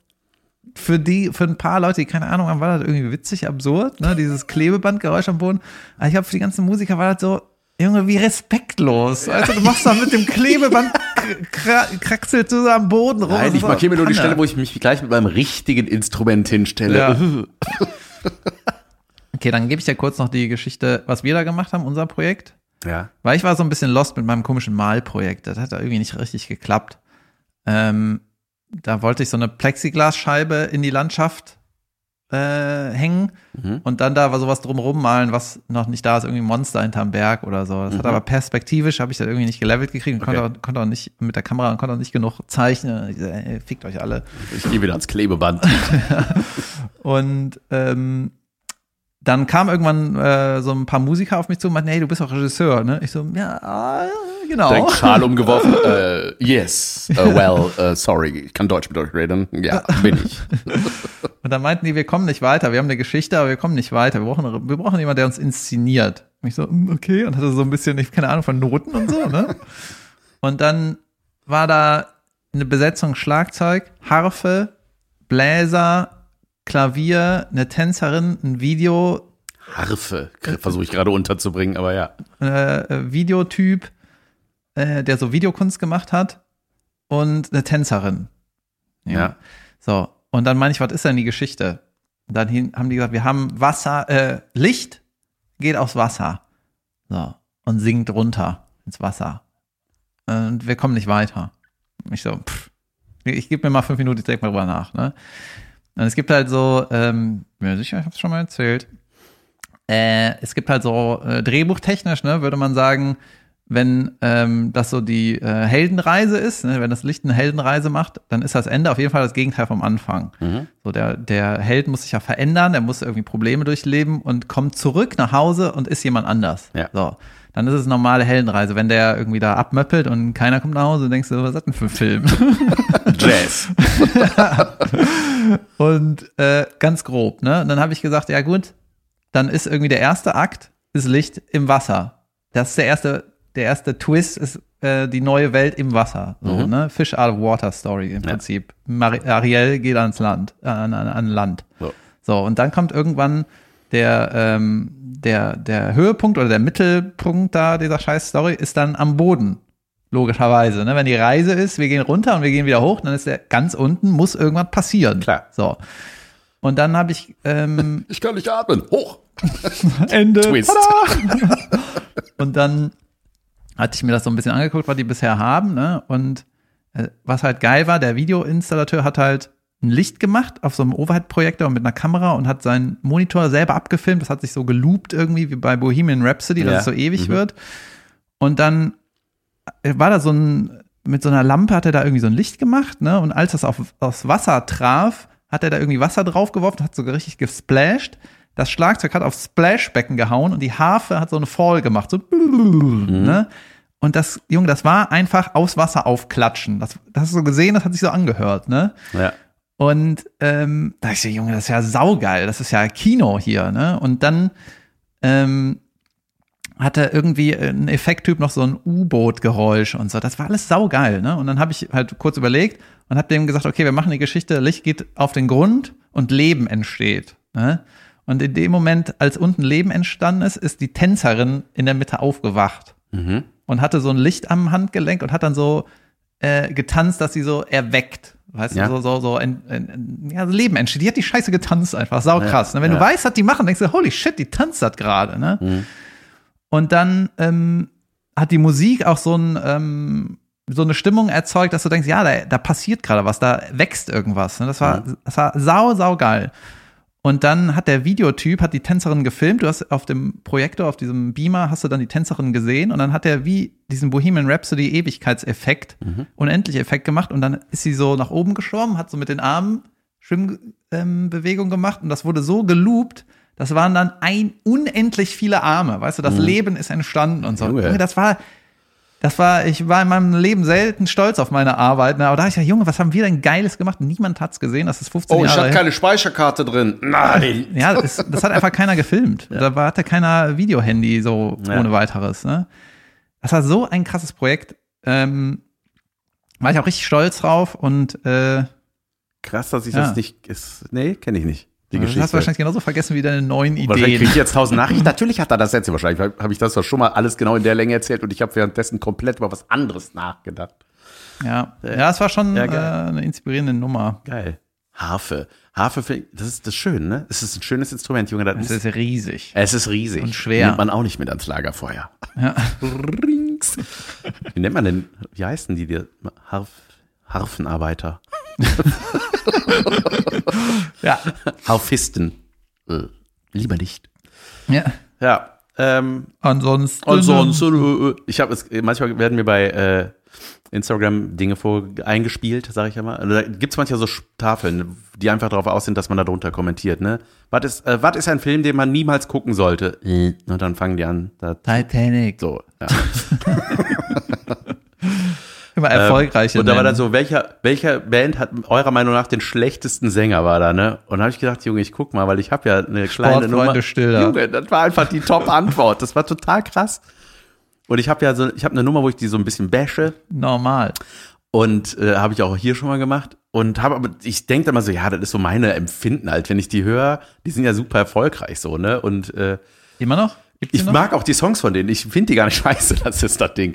für die, für ein paar Leute, die keine Ahnung haben, war das irgendwie witzig, absurd, ne? Dieses Klebebandgeräusch am Boden. Aber ich glaube, für die ganzen Musiker war das so, Junge, wie respektlos. Also du machst da mit dem Klebeband kra- kraxelst du so am Boden rum. Nein, ich markiere mir nur die. Stelle, wo ich mich gleich mit meinem richtigen Instrument hinstelle. Ja. [laughs] Okay, dann gebe ich dir kurz noch die Geschichte, was wir da gemacht haben, unser Projekt. ja. Weil ich war so ein bisschen lost mit meinem komischen Malprojekt. Das hat da irgendwie nicht richtig geklappt. Ähm, da wollte ich so eine Plexiglasscheibe in die Landschaft äh, hängen Mhm. und dann da war sowas drumrum malen, was noch nicht da ist, irgendwie ein Monster hinterm Berg oder so. Das hat Mhm. aber perspektivisch, habe ich das irgendwie nicht gelevelt gekriegt und Okay. konnte, auch, konnte auch nicht mit der Kamera und konnte auch nicht genug zeichnen. Ich, ey, fickt euch alle. Ich gehe wieder ans Klebeband. [laughs] Und ähm, dann kam irgendwann äh, so ein paar Musiker auf mich zu und meinten, hey, du bist auch Regisseur, ne? Ich so, ja, äh, genau. Direkt Schal [laughs] umgeworfen. äh, yes. Uh, well, uh, sorry. Ich kann Deutsch mit euch reden. Ja, bin ich. [laughs] Und dann meinten die, wir kommen nicht weiter. Wir haben eine Geschichte, aber wir kommen nicht weiter. Wir brauchen, wir brauchen jemanden, der uns inszeniert. Und ich so, mm, okay. Und hatte so ein bisschen, ich keine Ahnung von Noten und so, ne? Und dann war da eine Besetzung Schlagzeug, Harfe, Bläser, Klavier, eine Tänzerin, ein Video, Harfe versuche ich gerade unterzubringen, aber ja. äh, Videotyp, äh, der so Videokunst gemacht hat und eine Tänzerin. Ja. So, und dann meine ich, was ist denn die Geschichte? Und dann hin, haben die gesagt, wir haben Wasser, äh, Licht geht aufs Wasser. So, und sinkt runter ins Wasser. Und wir kommen nicht weiter. Ich so, pff, ich gebe mir mal fünf Minuten, ich denke mal drüber nach. Ne? Und es gibt halt so, ähm, bin mir sicher, ich habe es schon mal erzählt. Äh, es gibt halt so äh, drehbuchtechnisch, ne, würde man sagen, wenn ähm, das so die äh, Heldenreise ist, ne, wenn das Licht eine Heldenreise macht, dann ist das Ende auf jeden Fall das Gegenteil vom Anfang. Mhm. So der der Held muss sich ja verändern, der muss irgendwie Probleme durchleben und kommt zurück nach Hause und ist jemand anders. Ja. So, dann ist es normale Heldenreise. Wenn der irgendwie da abmöppelt und keiner kommt nach Hause, denkst du, was ist das denn für ein Film? [laughs] Jazz. [laughs] Und äh, ganz grob, ne? Und dann habe ich gesagt, ja gut, dann ist irgendwie der erste Akt ist Licht im Wasser. Das ist der erste, der erste Twist ist äh, die neue Welt im Wasser. So, Mhm. ne? Fish out of water Story im Ja. Prinzip. Mari Ariel geht ans Land, äh, an, an, an Land. So. So, und dann kommt irgendwann der, ähm, der, der Höhepunkt oder der Mittelpunkt da dieser scheiß Story ist dann am Boden. Logischerweise, ne? Wenn die Reise ist, wir gehen runter und wir gehen wieder hoch, dann ist der ganz unten, muss irgendwas passieren. Klar. So. Und dann habe ich ähm, [laughs] Ich kann nicht atmen. Hoch. [laughs] Ende. Twist. Tada! [laughs] und dann hatte ich mir das so ein bisschen angeguckt, was die bisher haben, ne? Und äh, was halt geil war, der Videoinstallateur hat halt ein Licht gemacht auf so einem Overhead-Projektor mit einer Kamera und hat seinen Monitor selber abgefilmt. Das hat sich so geloopt irgendwie wie bei Bohemian Rhapsody, dass Ja. es so ewig Mhm. wird. Und dann äh, war da so ein, mit so einer Lampe hat er da irgendwie so ein Licht gemacht, ne? Und als das auf, aufs Wasser traf, hat er da irgendwie Wasser draufgeworfen, hat sogar richtig gesplashed. Das Schlagzeug hat aufs Splashbecken gehauen und die Harfe hat so eine Fall gemacht, so ne? Und das, Junge, das war einfach aufs Wasser aufklatschen. Das, das hast du so gesehen, das hat sich so angehört, ne? Ja. Und ähm, da ich so, Junge, das ist ja saugeil, das ist ja Kino hier, ne? Und dann ähm, hatte irgendwie ein Effekttyp noch so ein U-Boot-Geräusch und so. Das war alles saugeil, ne? Und dann habe ich halt kurz überlegt und habe dem gesagt, okay, wir machen die Geschichte, Licht geht auf den Grund und Leben entsteht. Ne? Und in dem Moment, als unten Leben entstanden ist, ist die Tänzerin in der Mitte aufgewacht Mhm. und hatte so ein Licht am Handgelenk und hat dann so äh, getanzt, dass sie so erweckt. Weißt Ja. du, so, so, so ein, ein, ja, Leben entsteht. Die hat die Scheiße getanzt einfach, sau Ja, krass. Ne? Wenn ja. du weißt, was die machen, denkst du, holy shit, die tanzt das gerade. Ne? Mhm. Und dann ähm, hat die Musik auch so, ein, ähm, so eine Stimmung erzeugt, dass du denkst, ja, da, da passiert gerade was, da wächst irgendwas. Ne? Das, war, das war sau, sau geil. Und dann hat der Videotyp, hat die Tänzerin gefilmt. Du hast auf dem Projektor, auf diesem Beamer, hast du dann die Tänzerin gesehen. Und dann hat er wie diesen Bohemian Rhapsody Ewigkeitseffekt, unendlich Effekt gemacht. Und dann ist sie so nach oben geschwommen, hat so mit den Armen Schwimmbewegung ähm, gemacht. Und das wurde so geloopt, das waren dann ein unendlich viele Arme. Weißt du, das Leben ist entstanden und so. Junge. Junge, das war, das war, ich war in meinem Leben selten stolz auf meine Arbeit. Ne? Aber da hab ich gesagt, Junge, was haben wir denn Geiles gemacht? Niemand hat's gesehen. Das ist 15 Oh, ich Jahre hatte her. keine Speicherkarte drin. Nein. [laughs] Ja, das, das hat einfach keiner gefilmt. Da war, hatte keiner Videohandy so Ja. ohne weiteres. Ne? Das war so ein krasses Projekt. Ähm, war ich auch richtig stolz drauf und äh, Krass, dass ich Ja. das nicht. Ist, nee, kenne ich nicht. Die du Geschichte. hast wahrscheinlich genauso vergessen wie deine neuen Wahrscheinlich kriege Ideen. ich jetzt tausend Nachrichten. [laughs] Natürlich hat er das jetzt. Wahrscheinlich habe ich das doch schon mal alles genau in der Länge erzählt und ich habe währenddessen komplett über was anderes nachgedacht. Ja, ja, es war schon Ja, äh, eine inspirierende Nummer. Geil. Harfe. Harfe, das ist das schön, ne? Es ist ein schönes Instrument, Junge. Das Es ist, ist riesig. es ist riesig. und schwer. Nimmt man auch nicht mit ans Lagerfeuer. Ja. Rings. Wie nennt man denn, wie heißen die, die Harf, Harfenarbeiter? Ja. Harfisten. Äh, lieber nicht. ja. Ja. Ähm, Ansonsten. Ansonsten, äh, ich habe es, manchmal werden mir bei äh, Instagram Dinge vor eingespielt, sage ich immer. Also Da gibt's manchmal so Tafeln, die einfach darauf aus sind, dass man da drunter kommentiert. Ne? Was ist, äh, was ist ein Film, den man niemals gucken sollte? Und dann fangen die an. Titanic. so. Ja. [laughs] Immer erfolgreiche. Ähm, Und da war dann so, welcher, welcher Band hat eurer Meinung nach den schlechtesten Sänger war da, ne? Und da habe ich gedacht, Junge, ich guck mal, weil ich habe ja eine kleine Nummer. Stiller. Junge, das war einfach die Top-Antwort. Das war total krass. Und ich habe ja so, ich habe eine Nummer, wo ich die so ein bisschen bashe normal. und äh, habe ich auch hier schon mal gemacht und habe aber ich denke immer so, ja, das ist so meine Empfinden halt, wenn ich die höre, die sind ja super erfolgreich so, ne? Und äh, Immer noch? Gibt's ich noch? mag auch die Songs von denen. Ich finde die gar nicht [laughs] scheiße, das ist das Ding.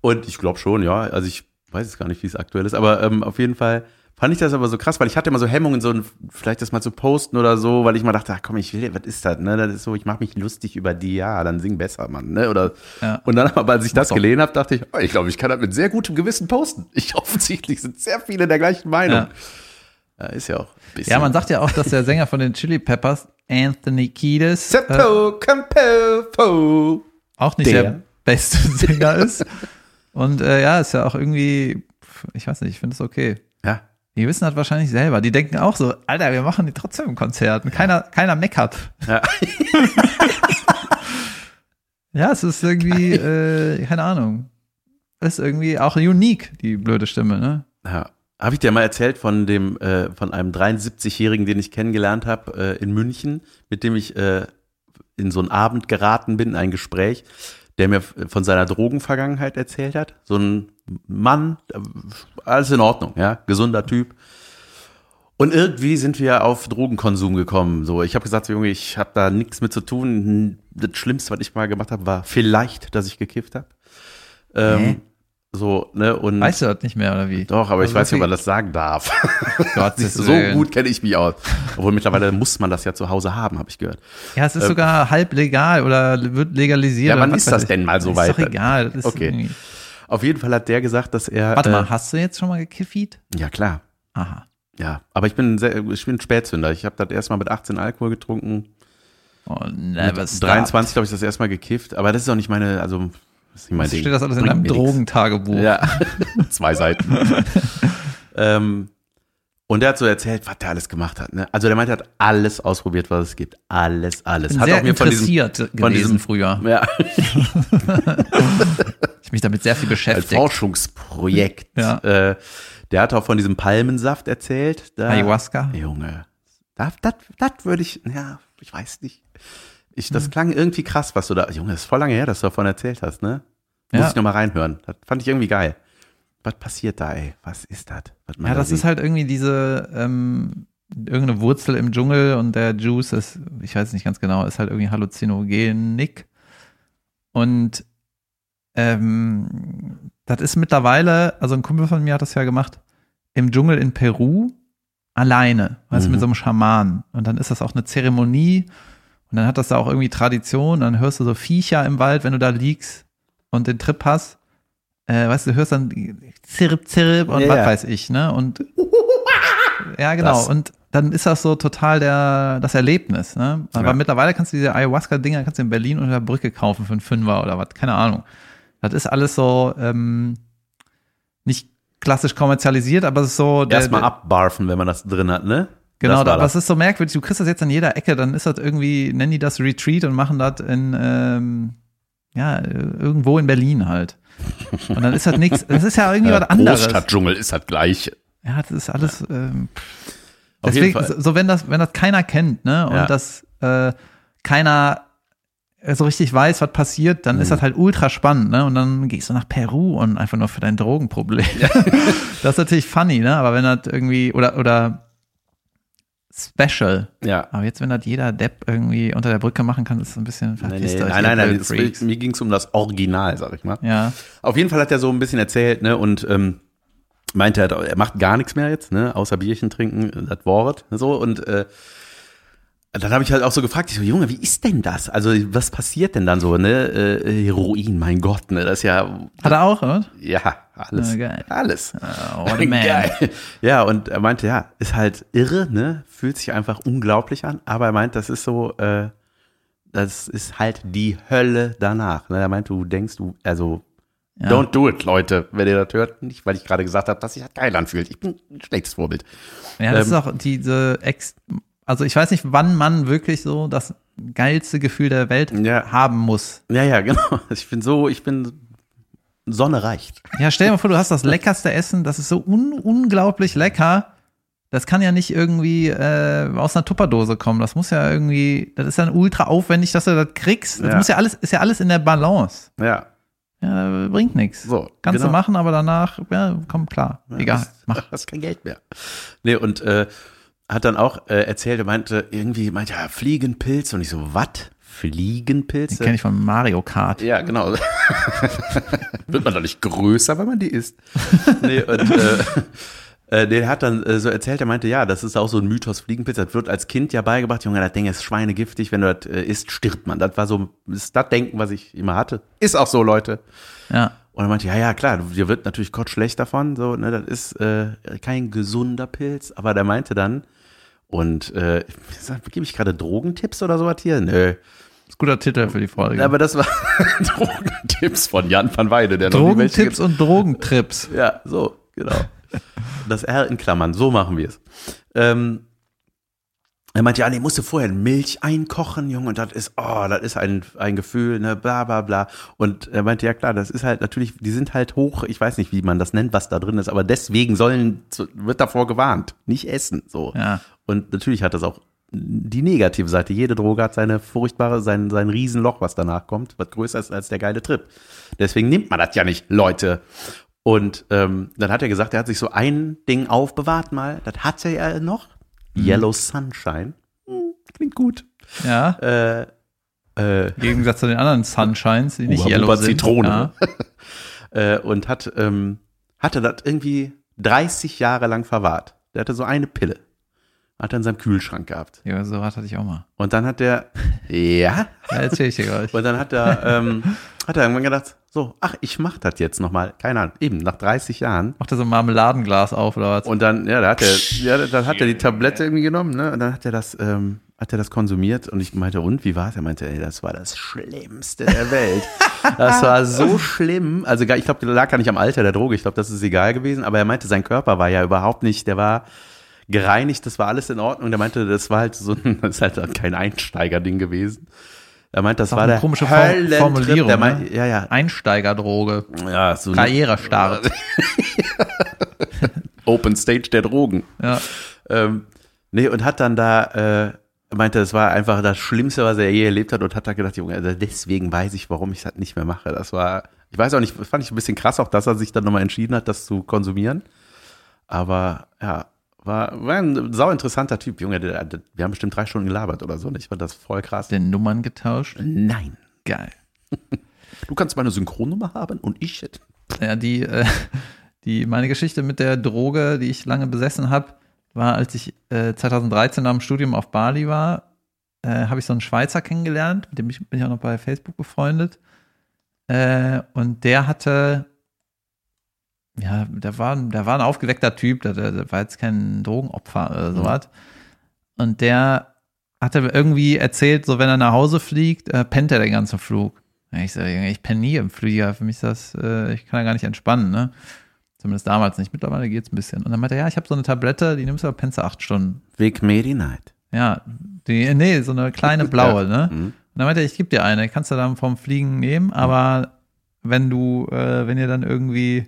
Und ich glaube schon, ja. Also ich weiß jetzt gar nicht, wie es aktuell ist, aber ähm, auf jeden Fall fand ich das aber so krass, weil ich hatte immer so Hemmungen, so ein, vielleicht das mal zu posten oder so, weil ich mal dachte, ach komm, ich will, was ist das, ne? Das ist so, ich mache mich lustig über die, ja, dann sing besser, Mann, ne? Oder Ja. und dann aber als ich das gelesen habe, dachte ich, oh, ich glaube, ich kann das mit sehr gutem Gewissen posten. [laughs] Ich offensichtlich sind sehr viele der gleichen Meinung. Ja. ist ja auch ein bisschen. Ja, man sagt ja auch, dass der Sänger von den Chili Peppers, Anthony Kiedis, äh, auch nicht Der. der, beste Sänger ist. Und äh, ja, ist ja auch irgendwie, ich weiß nicht, ich finde es okay. Ja. Die wissen das wahrscheinlich selber. Die denken auch so, Alter, wir machen die trotzdem im Konzert. Und keiner, keiner meckert. Ja. [laughs] Ja, es ist irgendwie, äh, keine Ahnung. Ist irgendwie auch unique, die blöde Stimme, ne? Ja. Habe ich dir mal erzählt von dem, äh, von einem 73-Jährigen, den ich kennengelernt habe äh, in München, mit dem ich äh, in so einen Abend geraten bin, ein Gespräch, der mir von seiner Drogenvergangenheit erzählt hat. So ein Mann, äh, alles in Ordnung, ja, gesunder Typ. Und irgendwie sind wir auf Drogenkonsum gekommen. So, ich habe gesagt, Junge, ich habe da nichts mit zu tun. Das Schlimmste, was ich mal gemacht habe, war vielleicht, dass ich gekifft habe. Ähm? So, ne? Und Weißt du das nicht mehr, oder wie? doch, aber ich Also weiß nicht, ob man das sagen darf. [laughs] [laughs] So gut kenne ich mich aus. Obwohl mittlerweile muss man das ja zu Hause haben, habe ich gehört. Ja, es ist sogar halb legal oder wird legalisiert. Ja, wann ist das ich. denn mal so weit? Ist doch egal. Ist Okay. Auf jeden Fall hat der gesagt, dass er. Warte äh, mal, hast du jetzt schon mal gekiffiet? Ja, klar. Aha. Ja, aber ich bin, sehr, ich bin Spätzünder. Ich habe das erstmal mit 18 Alkohol getrunken. Oh, never Mit stop. 23 glaube ich das erste Mal gekifft. Aber das ist auch nicht meine, also ist nicht mein Ding. steht das alles in Bringt mir nix. Drogentagebuch. Ja, [laughs] zwei Seiten. [laughs] ähm, und der hat so erzählt, was der alles gemacht hat. Ne? Also der meinte, er hat alles ausprobiert, was es gibt. Alles, alles. Bin hat sehr auch mir von diesem, interessiert von diesem früher. ja, [laughs] Ich mich damit sehr viel beschäftigt. Forschungsprojekt. Ja. Äh, der hat auch von diesem Palmensaft erzählt. Da, Ayahuasca. Junge, das, das, das würde ich, ja, ich weiß nicht. Ich, das klang irgendwie krass, was du da, Junge, das ist voll lange her, dass du davon erzählt hast, ne? Muss Ja. ich nochmal reinhören. Das fand ich irgendwie geil. Was passiert da, ey? Was ist das? Ja, da das ist sieht? halt irgendwie diese ähm, irgendeine Wurzel im Dschungel und der Juice ist, ich weiß nicht ganz genau, ist halt irgendwie halluzinogenik. Und ähm, das ist mittlerweile, also ein Kumpel von mir hat das ja gemacht, im Dschungel in Peru alleine, weißt du, Mhm. mit so einem Schaman. Und dann ist das auch eine Zeremonie und dann hat das da auch irgendwie Tradition. Dann hörst du so Viecher im Wald, wenn du da liegst und den Trip hast. Äh, weißt du, du hörst dann Zirp, Zirp und Ja, was weiß ich, ne? Und [laughs] ja, genau. Das. Und dann ist das so total der, das Erlebnis, ne? Aber Ja. mittlerweile kannst du diese Ayahuasca-Dinger kannst du in Berlin unter der Brücke kaufen für einen Fünfer oder was, keine Ahnung. Das ist alles so, ähm, nicht klassisch kommerzialisiert, aber es ist so. Erstmal abbarfen, wenn man das drin hat, ne? Genau, aber das. es ist so merkwürdig, du kriegst das jetzt an jeder Ecke, dann ist das irgendwie, nennen die das Retreat und machen das in, ähm, ja, irgendwo in Berlin halt. Und dann ist das nichts, das ist ja [laughs] irgendwie Äh, was anderes. Großstadtdschungel ist das gleiche. Ja, das ist alles, ähm, Auf deswegen, so wenn das, wenn das keiner kennt, ne, und Ja. das äh, keiner so richtig weiß, was passiert, dann Mhm. ist das halt ultra spannend, ne? Und dann gehst du nach Peru und einfach nur für dein Drogenproblem. [laughs] das ist natürlich funny, ne? Aber wenn das irgendwie, oder, oder special. Ja. Aber jetzt, wenn das jeder Depp irgendwie unter der Brücke machen kann, ist es ein bisschen nee, euch, nein, nein, nein, Freaks. mir ging es um das Original, sag ich mal. Ja, Auf jeden Fall hat er so ein bisschen erzählt, ne, und ähm, meinte, er, er macht gar nichts mehr jetzt, ne, außer Bierchen trinken, das Wort, so, und äh, dann habe ich halt auch so gefragt, ich so, Junge, wie ist denn das? Also, was passiert denn dann so, ne? Äh, Heroin, mein Gott, ne? Das ist ja, hat er auch, oder? ja, alles. Ah, geil. Alles. Oh, what a [laughs] man. Geil. Ja, und er meinte, ja, ist halt irre, ne? Fühlt sich einfach unglaublich an, aber er meint, das ist so, äh, das ist halt die Hölle danach. Ne? Er meint, du denkst, du, also, Ja. don't do it, Leute, wenn ihr das hört. Nicht, weil ich gerade gesagt habe, dass sich das geil anfühlt. Ich bin ein schlechtes Vorbild. Ja, das Ähm, ist auch diese Ex, also ich weiß nicht, wann man wirklich so das geilste Gefühl der Welt Ja. haben muss. Ja, ja, [laughs] genau. Ich bin so, ich bin, Sonne reicht. Ja, stell dir mal vor, du hast das leckerste Essen, das ist so un unglaublich lecker. Das kann ja nicht irgendwie äh, aus einer Tupperdose kommen. Das muss ja irgendwie, das ist dann ultra aufwendig, dass du das kriegst. Das Ja. muss ja alles, ist ja alles in der Balance. Ja, Ja, bringt nichts. so. Kannst genau. du machen, aber danach, ja, komm klar. Ja, Egal, hast- mach. [laughs] Hast kein Geld mehr. Nee, und äh, hat dann auch äh, erzählt, er meinte, irgendwie, meinte, ja, Fliegenpilz. Und ich so, was? Den Fliegenpilze? kenne ich von Mario Kart. Ja, genau. [laughs] Wird man doch nicht größer, wenn man die isst. [laughs] Nee, und äh, äh, der hat dann äh, so erzählt, er meinte, ja, das ist auch so ein Mythos Fliegenpilz. Das wird als Kind ja beigebracht, Junge, das Ding ist schweinegiftig, wenn du das äh, isst, stirbt man. Das war so, das ist das Denken, was ich immer hatte. Ist auch so, Leute. Ja. Und er meinte, ja, ja, klar, dir wird natürlich Gott schlecht davon, so, ne, das ist äh, kein gesunder Pilz, aber der meinte dann, und äh, gebe ich gerade Drogentipps oder sowas hier? Nö. Ist ein guter Titel für die Folge. Aber das war [laughs] Drogentipps von Jan van Weide, der Drogentipps und Drogentrips. ja, so, genau. Das R in Klammern, so machen wir es. Ähm, er meinte, ja, nee, musst du vorher Milch einkochen, Junge, und das ist, oh, das ist ein, ein Gefühl, ne, bla, bla, bla. Und er meinte, ja klar, das ist halt natürlich, die sind halt hoch, ich weiß nicht, wie man das nennt, was da drin ist, aber deswegen sollen, wird davor gewarnt, nicht essen, so. Ja. Und natürlich hat das auch die negative Seite. Jede Droge hat seine furchtbare, sein, sein Riesenloch, was danach kommt, was größer ist als der geile Trip. Deswegen nimmt man das ja nicht, Leute. Und ähm, dann hat er gesagt, er hat sich so ein Ding aufbewahrt mal. Das hatte er noch. Yellow Sunshine. Hm, klingt gut. Ja. Äh, äh, Im Gegensatz zu den anderen Sunshines, die nicht Uha, yellow Buba sind. Zitrone. Ja. [laughs] äh, und hat, ähm, hatte das irgendwie 30 Jahre lang verwahrt. Der hatte so eine Pille. Hat er in seinem Kühlschrank gehabt. Ja, so was hatte ich auch mal. Und dann hat der, ja, Ja, erzähl ich dir gleich. und dann hat er, ähm, hat er irgendwann gedacht, so, ach, ich mach das jetzt nochmal. Keine Ahnung, eben, nach 30 Jahren. Macht er so ein Marmeladenglas auf oder was? Und dann, ja, da hat er, ja, dann hat er die Tablette irgendwie genommen, ne? Und dann hat er das, ähm, hat er das konsumiert und ich meinte, und wie war es? Er meinte, ey, das war das Schlimmste der Welt. Das [laughs] war so schlimm. Also ich glaube, lag gar nicht am Alter der Droge. Ich glaube, das ist egal gewesen. Aber er meinte, sein Körper war ja überhaupt nicht, der war gereinigt, das war alles in Ordnung. Der meinte, das war halt so ein, [laughs] das ist halt kein Einsteigerding gewesen. Er meinte, das auch war eine der komische Form-. Formulierung, Der meint, ne? ja, ja, Einsteigerdroge. ja, so Karrierestart. [laughs] Open Stage der Drogen. Ja. Ähm, nee, und hat dann da, äh, meinte, es war einfach das Schlimmste, was er je erlebt hat und hat da gedacht, Junge, also deswegen weiß ich, warum ich das nicht mehr mache. Das war, ich weiß auch nicht, fand ich ein bisschen krass auch, dass er sich dann nochmal entschieden hat, das zu konsumieren. Aber ja, war, war ein sau interessanter Typ, Junge. Der, der, wir haben bestimmt drei Stunden gelabert oder so. Und ich fand das voll krass. Den Nummern getauscht. Nein. Geil. [laughs] Du kannst meine Synchronnummer haben und ich. Ja, die, äh, die, meine Geschichte mit der Droge, die ich lange besessen habe, war, als ich äh, 2013 nach dem Studium auf Bali war, äh, habe ich so einen Schweizer kennengelernt, mit dem ich, bin ich auch noch bei Facebook befreundet. Äh, und der hatte, ja, der war, der war ein aufgeweckter Typ, der, der, war jetzt kein Drogenopfer oder sowas. Und der hatte irgendwie erzählt, so wenn er nach Hause fliegt, äh, pennt er den ganzen Flug. Ich sage, ich penne nie im Flieger. Für mich ist das, äh, ich kann ja gar nicht entspannen, ne? Zumindest damals nicht. Mittlerweile geht's ein bisschen. Und dann meinte er, ja, ich habe so eine Tablette, die nimmst du aber pennst du acht Stunden. Weg Medi Night. Ja, die, nee, so eine kleine [laughs] blaue, ne? Mhm. Und dann meinte er, ich gebe dir eine, kannst du dann vom Fliegen nehmen, aber wenn du, äh, wenn ihr dann irgendwie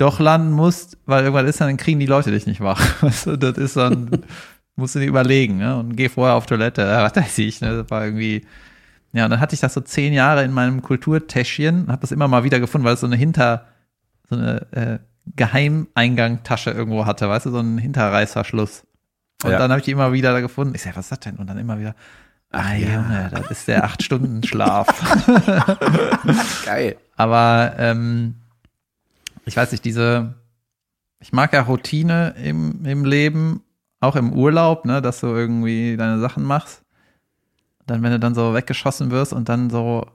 doch landen musst, weil irgendwas ist, dann kriegen die Leute dich nicht wach. [laughs] Du, das ist dann, [laughs] musst du dir überlegen, ne? Und geh vorher auf Toilette, ja, was weiß ich, ne? Das war irgendwie, ja, und dann hatte ich das so zehn Jahre in meinem Kulturtäschchen, habe das immer mal wieder gefunden, weil es so eine Hinter, so eine äh, Geheimeingangtasche irgendwo hatte, weißt du, so ein Hinterreißverschluss. Und Ja. dann habe ich die immer wieder da gefunden. Ich sag, was ist das denn? Und dann immer wieder, ah, ja. Junge, das ist der acht Stunden Schlaf. [laughs] Geil. Aber ähm, ich weiß nicht, diese, ich mag ja Routine im, im Leben, auch im Urlaub, ne, dass du irgendwie deine Sachen machst. Dann, wenn du dann so weggeschossen wirst und dann so,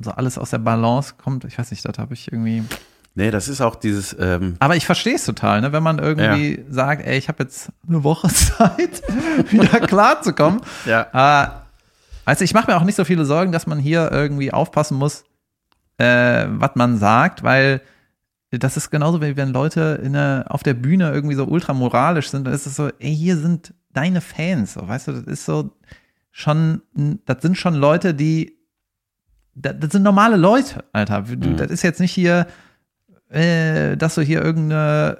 so alles aus der Balance kommt, ich weiß nicht, das habe ich irgendwie. Nee, das ist auch dieses, ähm, Aber ich verstehe es total, ne? wenn man irgendwie sagt, ey, ich habe jetzt eine Woche [laughs] Zeit, wieder klarzukommen. [laughs] ja. Aber, also ich mache mir auch nicht so viele Sorgen, dass man hier irgendwie aufpassen muss, äh, was man sagt, weil das ist genauso, wie wenn Leute in der, auf der Bühne irgendwie so ultramoralisch sind, dann ist es so, ey, hier sind deine Fans, so, weißt du, das ist so schon, das sind schon Leute, die, das, das sind normale Leute, Alter. Du, Mhm. Das ist jetzt nicht hier, äh, dass du hier irgendeine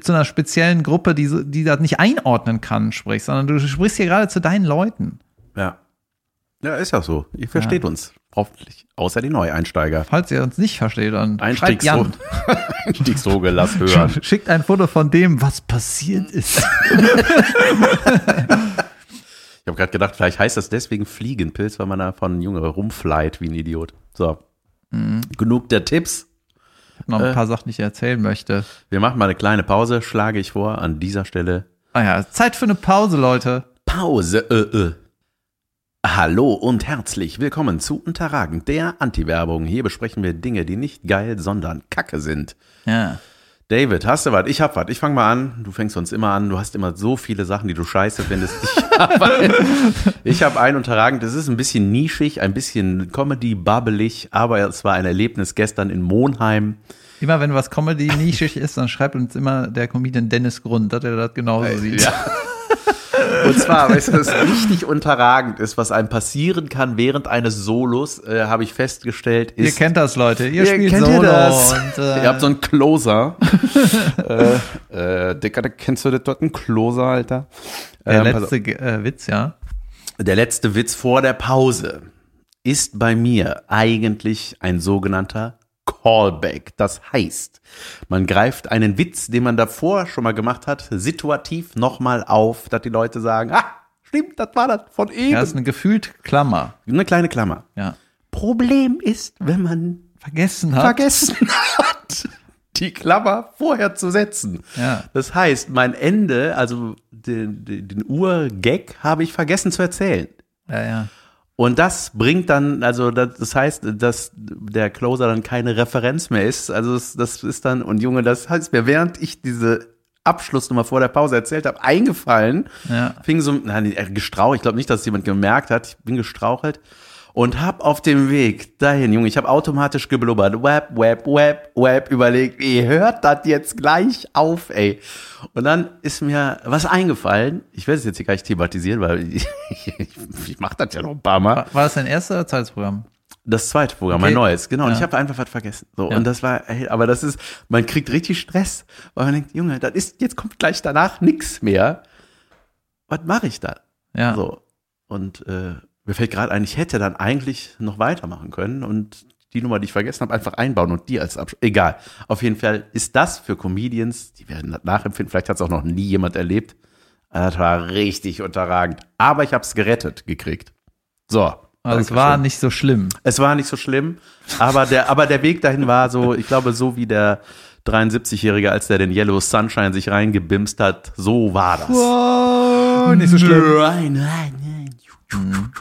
zu einer speziellen Gruppe, die, die das nicht einordnen kann, sprichst, sondern du sprichst hier gerade zu deinen Leuten. Ja. Ja, ist ja so. Ihr versteht uns. Hoffentlich. Außer die Neueinsteiger. Falls ihr uns nicht versteht, dann schreibt Jan. [laughs] Einstiegsdroge. Lass hören. Schickt ein Foto von dem, was passiert ist. [laughs] Ich habe gerade gedacht, vielleicht heißt das deswegen Fliegenpilz, weil man da von Junge rumflight wie ein Idiot. So. Mhm. Genug der Tipps. Ich hab noch ein paar Sachen, die ich erzählen möchte. Wir machen mal eine kleine Pause, schlage ich vor, an dieser Stelle. Ah ja, Zeit für eine Pause, Leute. Pause. Äh, äh. Hallo und herzlich willkommen zu Unterragend, der Anti-Werbung. Hier besprechen wir Dinge, die nicht geil, sondern Kacke sind. Ja. David, hast du was? Ich hab was. Ich fange mal an. Du fängst sonst immer an. Du hast immer so viele Sachen, die du scheiße findest. Ich [laughs] habe ich hab einen unterragend. Es ist ein bisschen nischig, ein bisschen Comedy-babbelig, aber es war ein Erlebnis gestern in Monheim. Immer wenn was Comedy nischig ist, dann schreibt uns immer der Comedian Dennis Grund, dass er das genauso sieht. Ja. [laughs] Und zwar, weißt du, was richtig unterragend ist, was einem passieren kann während eines Solos, äh, habe ich festgestellt, Ihr ist. kennt das, Leute. Ihr, Ihr spielt kennt ihr Solo das? und äh, Ihr habt so einen Closer. [laughs] äh, äh, Dicker, kennst du das dort, einen Closer, Alter? der Ähm, letzte äh, Witz, ja. Der letzte Witz vor der Pause ist bei mir eigentlich ein sogenannter Callback. Das heißt, man greift einen Witz, den man davor schon mal gemacht hat, situativ nochmal auf, dass die Leute sagen, ah, stimmt, das war das von eben. Ja, ist eine gefühlt Klammer. Eine kleine Klammer. Ja. Problem ist, wenn man vergessen hat. vergessen [laughs] hat, die Klammer vorher zu setzen. Ja. Das heißt, mein Ende, also den, den, den Urgag, habe ich vergessen zu erzählen. ja, ja. Und das bringt dann, also das, heißt, dass der Closer dann keine Referenz mehr ist. Also das, das ist dann, und Junge, das heißt mir, während ich diese Abschlussnummer vor der Pause erzählt habe, eingefallen, Ja. fing so, nein, gestrauchelt, ich glaube nicht, dass jemand gemerkt hat, ich bin gestrauchelt und hab auf dem Weg dahin, Junge, ich habe automatisch geblubbert, web, web, web, web, überlegt, wie hört das jetzt gleich auf, ey. Und dann ist mir was eingefallen, ich werde es jetzt hier gleich thematisieren, weil [laughs] ich, ich, ich mache das ja noch ein paar Mal. War, war das dein erstes oder zweites Programm? Das zweite Programm, Okay. mein neues, genau. Und Ja. ich habe einfach was vergessen. So, Ja. und das war, ey, aber das ist, man kriegt richtig Stress, weil man denkt, Junge, das ist, jetzt kommt gleich danach nix mehr. Was mache ich da? Ja. So. Und äh, mir fällt gerade ein, ich hätte dann eigentlich noch weitermachen können und die Nummer, die ich vergessen habe, einfach einbauen und die als Abschluss. Egal. Auf jeden Fall ist das für Comedians, die werden das nachempfinden, vielleicht hat es auch noch nie jemand erlebt. Das war richtig unterragend. Aber ich habe es gerettet gekriegt. So. Also es war nicht so schlimm. Es war nicht so schlimm, aber der, aber der Weg dahin war so, ich glaube, so wie der 73-Jährige, als der den Yellow Sunshine sich reingebimst hat, so war das. Oh, nicht so schlimm. Nein, nein, nein.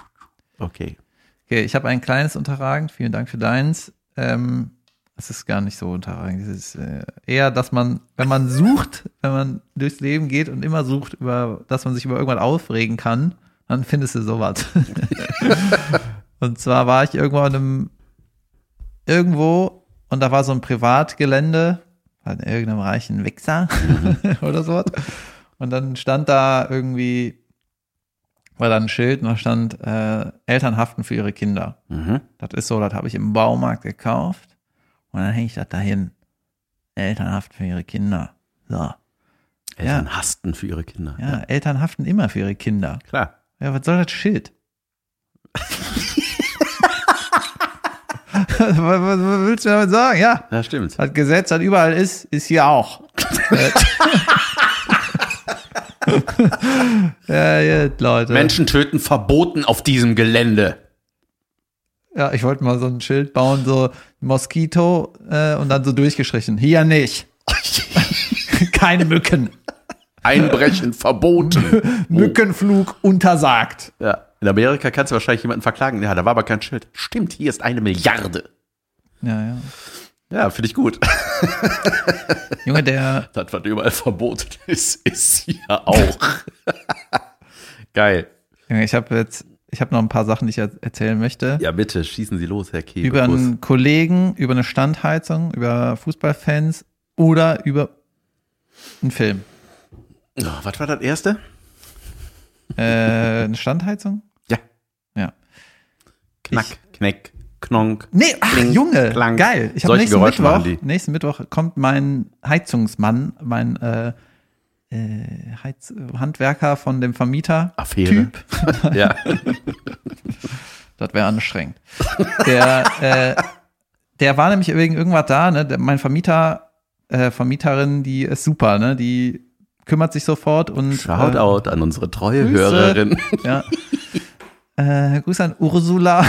Okay. Okay, ich habe ein kleines unterragend. Vielen Dank für deins. Ähm, es ist gar nicht so unterragend. Es ist äh, eher, dass man, wenn man sucht, wenn man durchs Leben geht und immer sucht, über, dass man sich über irgendwas aufregen kann, dann findest du sowas. [laughs] und zwar war ich irgendwo an einem, irgendwo und da war so ein Privatgelände, an irgendeinem reichen Wichser [laughs] oder sowas. Und dann stand da irgendwie, war da ein Schild und da stand, äh, Eltern haften für ihre Kinder. Mhm. Das ist so, das habe ich im Baumarkt gekauft und dann hänge ich das dahin. Eltern haften für ihre Kinder. So. Eltern hassten für ihre Kinder. Ja, Eltern haften immer für ihre Kinder. Klar. Ja, was soll das Schild? [laughs] was, was, was willst du damit sagen? Ja, Ja, stimmt. das Gesetz, das überall ist, ist hier auch. [laughs] [laughs] [laughs] ja, jetzt, Leute. Menschen töten verboten auf diesem Gelände. Ja, ich wollte mal so ein Schild bauen, so Moskito äh, und dann so durchgestrichen. Hier nicht. [laughs] Keine Mücken. Einbrechen verboten. [laughs] Mückenflug untersagt. Ja. In Amerika kannst du wahrscheinlich jemanden verklagen. Ja, da war aber kein Schild. Stimmt, hier ist eine Milliarde. Ja, ja. Ja, finde ich gut. [laughs] Junge, der, Das, was überall verboten ist, ist hier auch. Geil. Junge, ich habe jetzt, ich habe noch ein paar Sachen, die ich er erzählen möchte. Ja, bitte, schießen Sie los, Herr Kebekus. über einen Kollegen, über eine Standheizung, über Fußballfans oder über einen Film. Oh, was war das erste? Äh, eine Standheizung? Ja. Ja. Knack, Kneck, Knonk. Nee, ach Kling, Junge, klang. geil. Ich habe nächsten Geräusche Mittwoch, nächsten Mittwoch kommt mein Heizungsmann, mein äh, äh, Heiz Handwerker von dem Vermieter. Affäre. Typ. [laughs] Ja. Das wäre anstrengend. Der, äh, der war nämlich wegen irgendwas da, ne? Der, mein Vermieter, äh, Vermieterin, die ist super, ne? Die kümmert sich sofort und Shoutout an unsere treue Grüße. Hörerin. Äh, ja. Äh, Grüße an Ursula.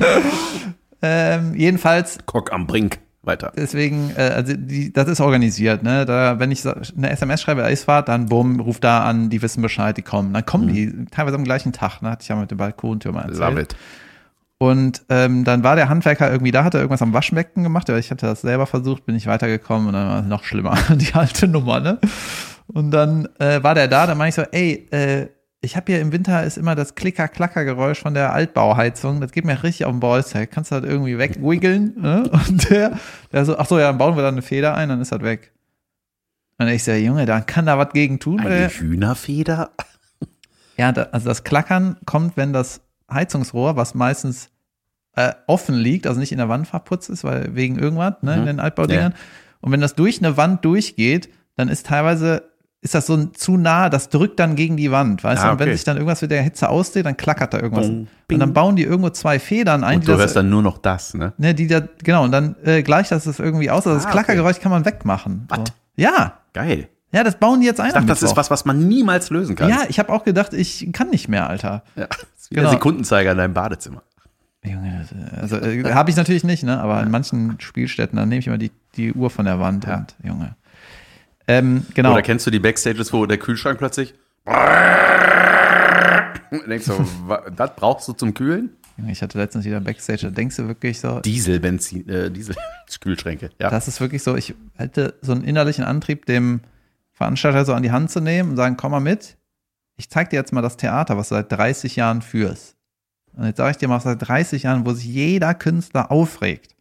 [laughs] ähm, jedenfalls Kock am Brink. Weiter. deswegen, äh, also die, das ist organisiert, ne? Da, wenn ich eine SMS schreibe, ist was, dann bumm, ruf da an, die wissen Bescheid, die kommen. Dann kommen die teilweise am gleichen Tag, ne? Hatte ich ja mit dem Balkontür mal erzählt. Love it. Und ähm, dann war der Handwerker irgendwie da, hat er irgendwas am Waschbecken gemacht, aber ich hatte das selber versucht, bin ich weitergekommen und dann war es noch schlimmer, [laughs] die alte Nummer, ne? Und dann äh, war der da, dann meinte ich so, ey, äh, ich habe hier im Winter ist immer das Klicker-Klacker-Geräusch von der Altbauheizung, das geht mir richtig auf den Ballsack, kannst du das irgendwie wegwiggeln? Ne? [laughs] Und der, der so, ach so, ja, dann bauen wir da eine Feder ein, dann ist das weg. Und ich so, Junge, da kann da was gegen tun. Eine der- Hühnerfeder? [laughs] ja, da, also das Klackern kommt, wenn das Heizungsrohr, was meistens äh, offen liegt, also nicht in der Wand verputzt ist, weil wegen irgendwas, ne, in Mhm. den Altbaudingern. Und wenn das durch eine Wand durchgeht, dann ist teilweise, ist das so ein, zu nah, das drückt dann gegen die Wand, weißt Ah, du? Und wenn okay. sich dann irgendwas mit der Hitze ausdehnt, dann klackert da irgendwas. Bong, und dann bauen die irgendwo zwei Federn ein, Und du das, hörst dann nur noch das, ne? ne, die da, genau, und dann äh, gleicht das das irgendwie aus. Also das Ah, okay. Klackergeräusch kann man wegmachen. So. Was? Ja, Geil. ja, das bauen die jetzt ein. Ich dachte, das ist was, was man niemals lösen kann. Ja, ich habe auch gedacht, ich kann nicht mehr, Alter. [laughs] ja. Das ist Genau. der Sekundenzeiger in deinem Badezimmer. Junge, also äh, habe ich natürlich nicht, ne? Aber in manchen Spielstätten, dann nehme ich immer die, die Uhr von der Wand Ja. und Junge. Ähm, genau. Oder kennst du die Backstages, wo der Kühlschrank plötzlich und [laughs] denkst du, das brauchst du zum Kühlen? Ich hatte letztens wieder Backstage, da denkst du wirklich so, Diesel, Benzin, äh, Diesel, [laughs] Kühlschränke. Ja. das ist wirklich so, ich hätte so einen innerlichen Antrieb, dem Veranstalter so an die Hand zu nehmen und sagen, komm mal mit, ich zeig dir jetzt mal das Theater, was du seit 30 Jahren führst. Und jetzt sage ich dir mal, seit 30 Jahren, wo sich jeder Künstler aufregt.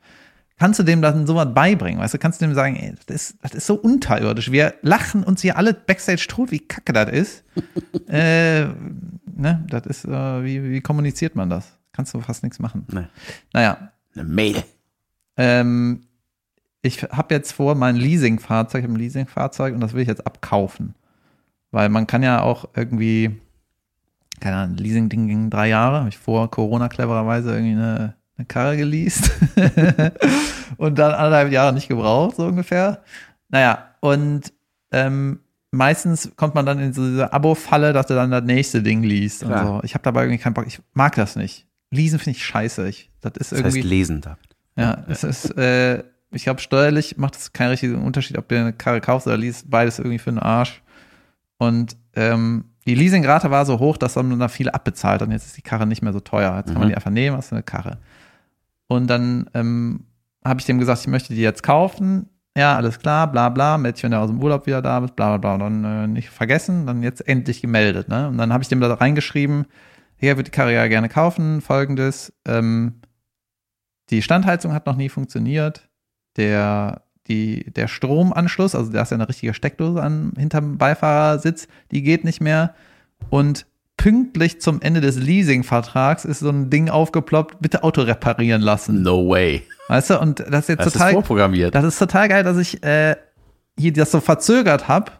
Kannst du dem dann sowas beibringen? Weißt du, kannst du dem sagen, ey, das ist, das ist so unterirdisch. Wir lachen uns hier alle Backstage tot, wie kacke das ist. [laughs] äh, ne, das ist, äh, wie, wie kommuniziert man das? Kannst du fast nichts machen. Nee. Naja, Eine Mail. ähm, ich habe jetzt vor, mein Leasingfahrzeug, ich habe ein Leasingfahrzeug und das will ich jetzt abkaufen. Weil man kann ja auch irgendwie, keine Ahnung, Leasing-Ding ging drei Jahre, habe ich vor Corona clevererweise irgendwie eine, eine Karre geleast [laughs] und dann anderthalb Jahre nicht gebraucht, so ungefähr. Naja, und ähm, meistens kommt man dann in so diese Abo-Falle, dass du dann das nächste Ding liest und so. Ich habe dabei irgendwie keinen Bock, ich mag das nicht. Leasen finde ich scheiße. Ich, das ist Das irgendwie. heißt lesen, David. Ja, es ist, äh, ich glaube, steuerlich macht es keinen richtigen Unterschied, ob du eine Karre kaufst oder liest, beides irgendwie für den Arsch. Und ähm, die Leasingrate war so hoch, dass man da viel abbezahlt und jetzt ist die Karre nicht mehr so teuer. Jetzt kann man Mhm. die einfach nehmen, hast du eine Karre. Und dann ähm, habe ich dem gesagt, ich möchte die jetzt kaufen. Ja, alles klar, bla bla, wenn du aus dem Urlaub wieder da bist, bla bla bla. Dann äh, nicht vergessen, dann jetzt endlich gemeldet. Ne? Und dann habe ich dem da reingeschrieben, hier wird die Karre ja gerne kaufen, folgendes, ähm, die Standheizung hat noch nie funktioniert. Der, die, der Stromanschluss, also da ist ja eine richtige Steckdose an, hinterm Beifahrersitz, die geht nicht mehr. Und pünktlich zum Ende des Leasingvertrags ist so ein Ding aufgeploppt, bitte Auto reparieren lassen. No way. Weißt du, und das ist jetzt Das ist total, vorprogrammiert. das ist total geil, dass ich äh, hier das so verzögert habe.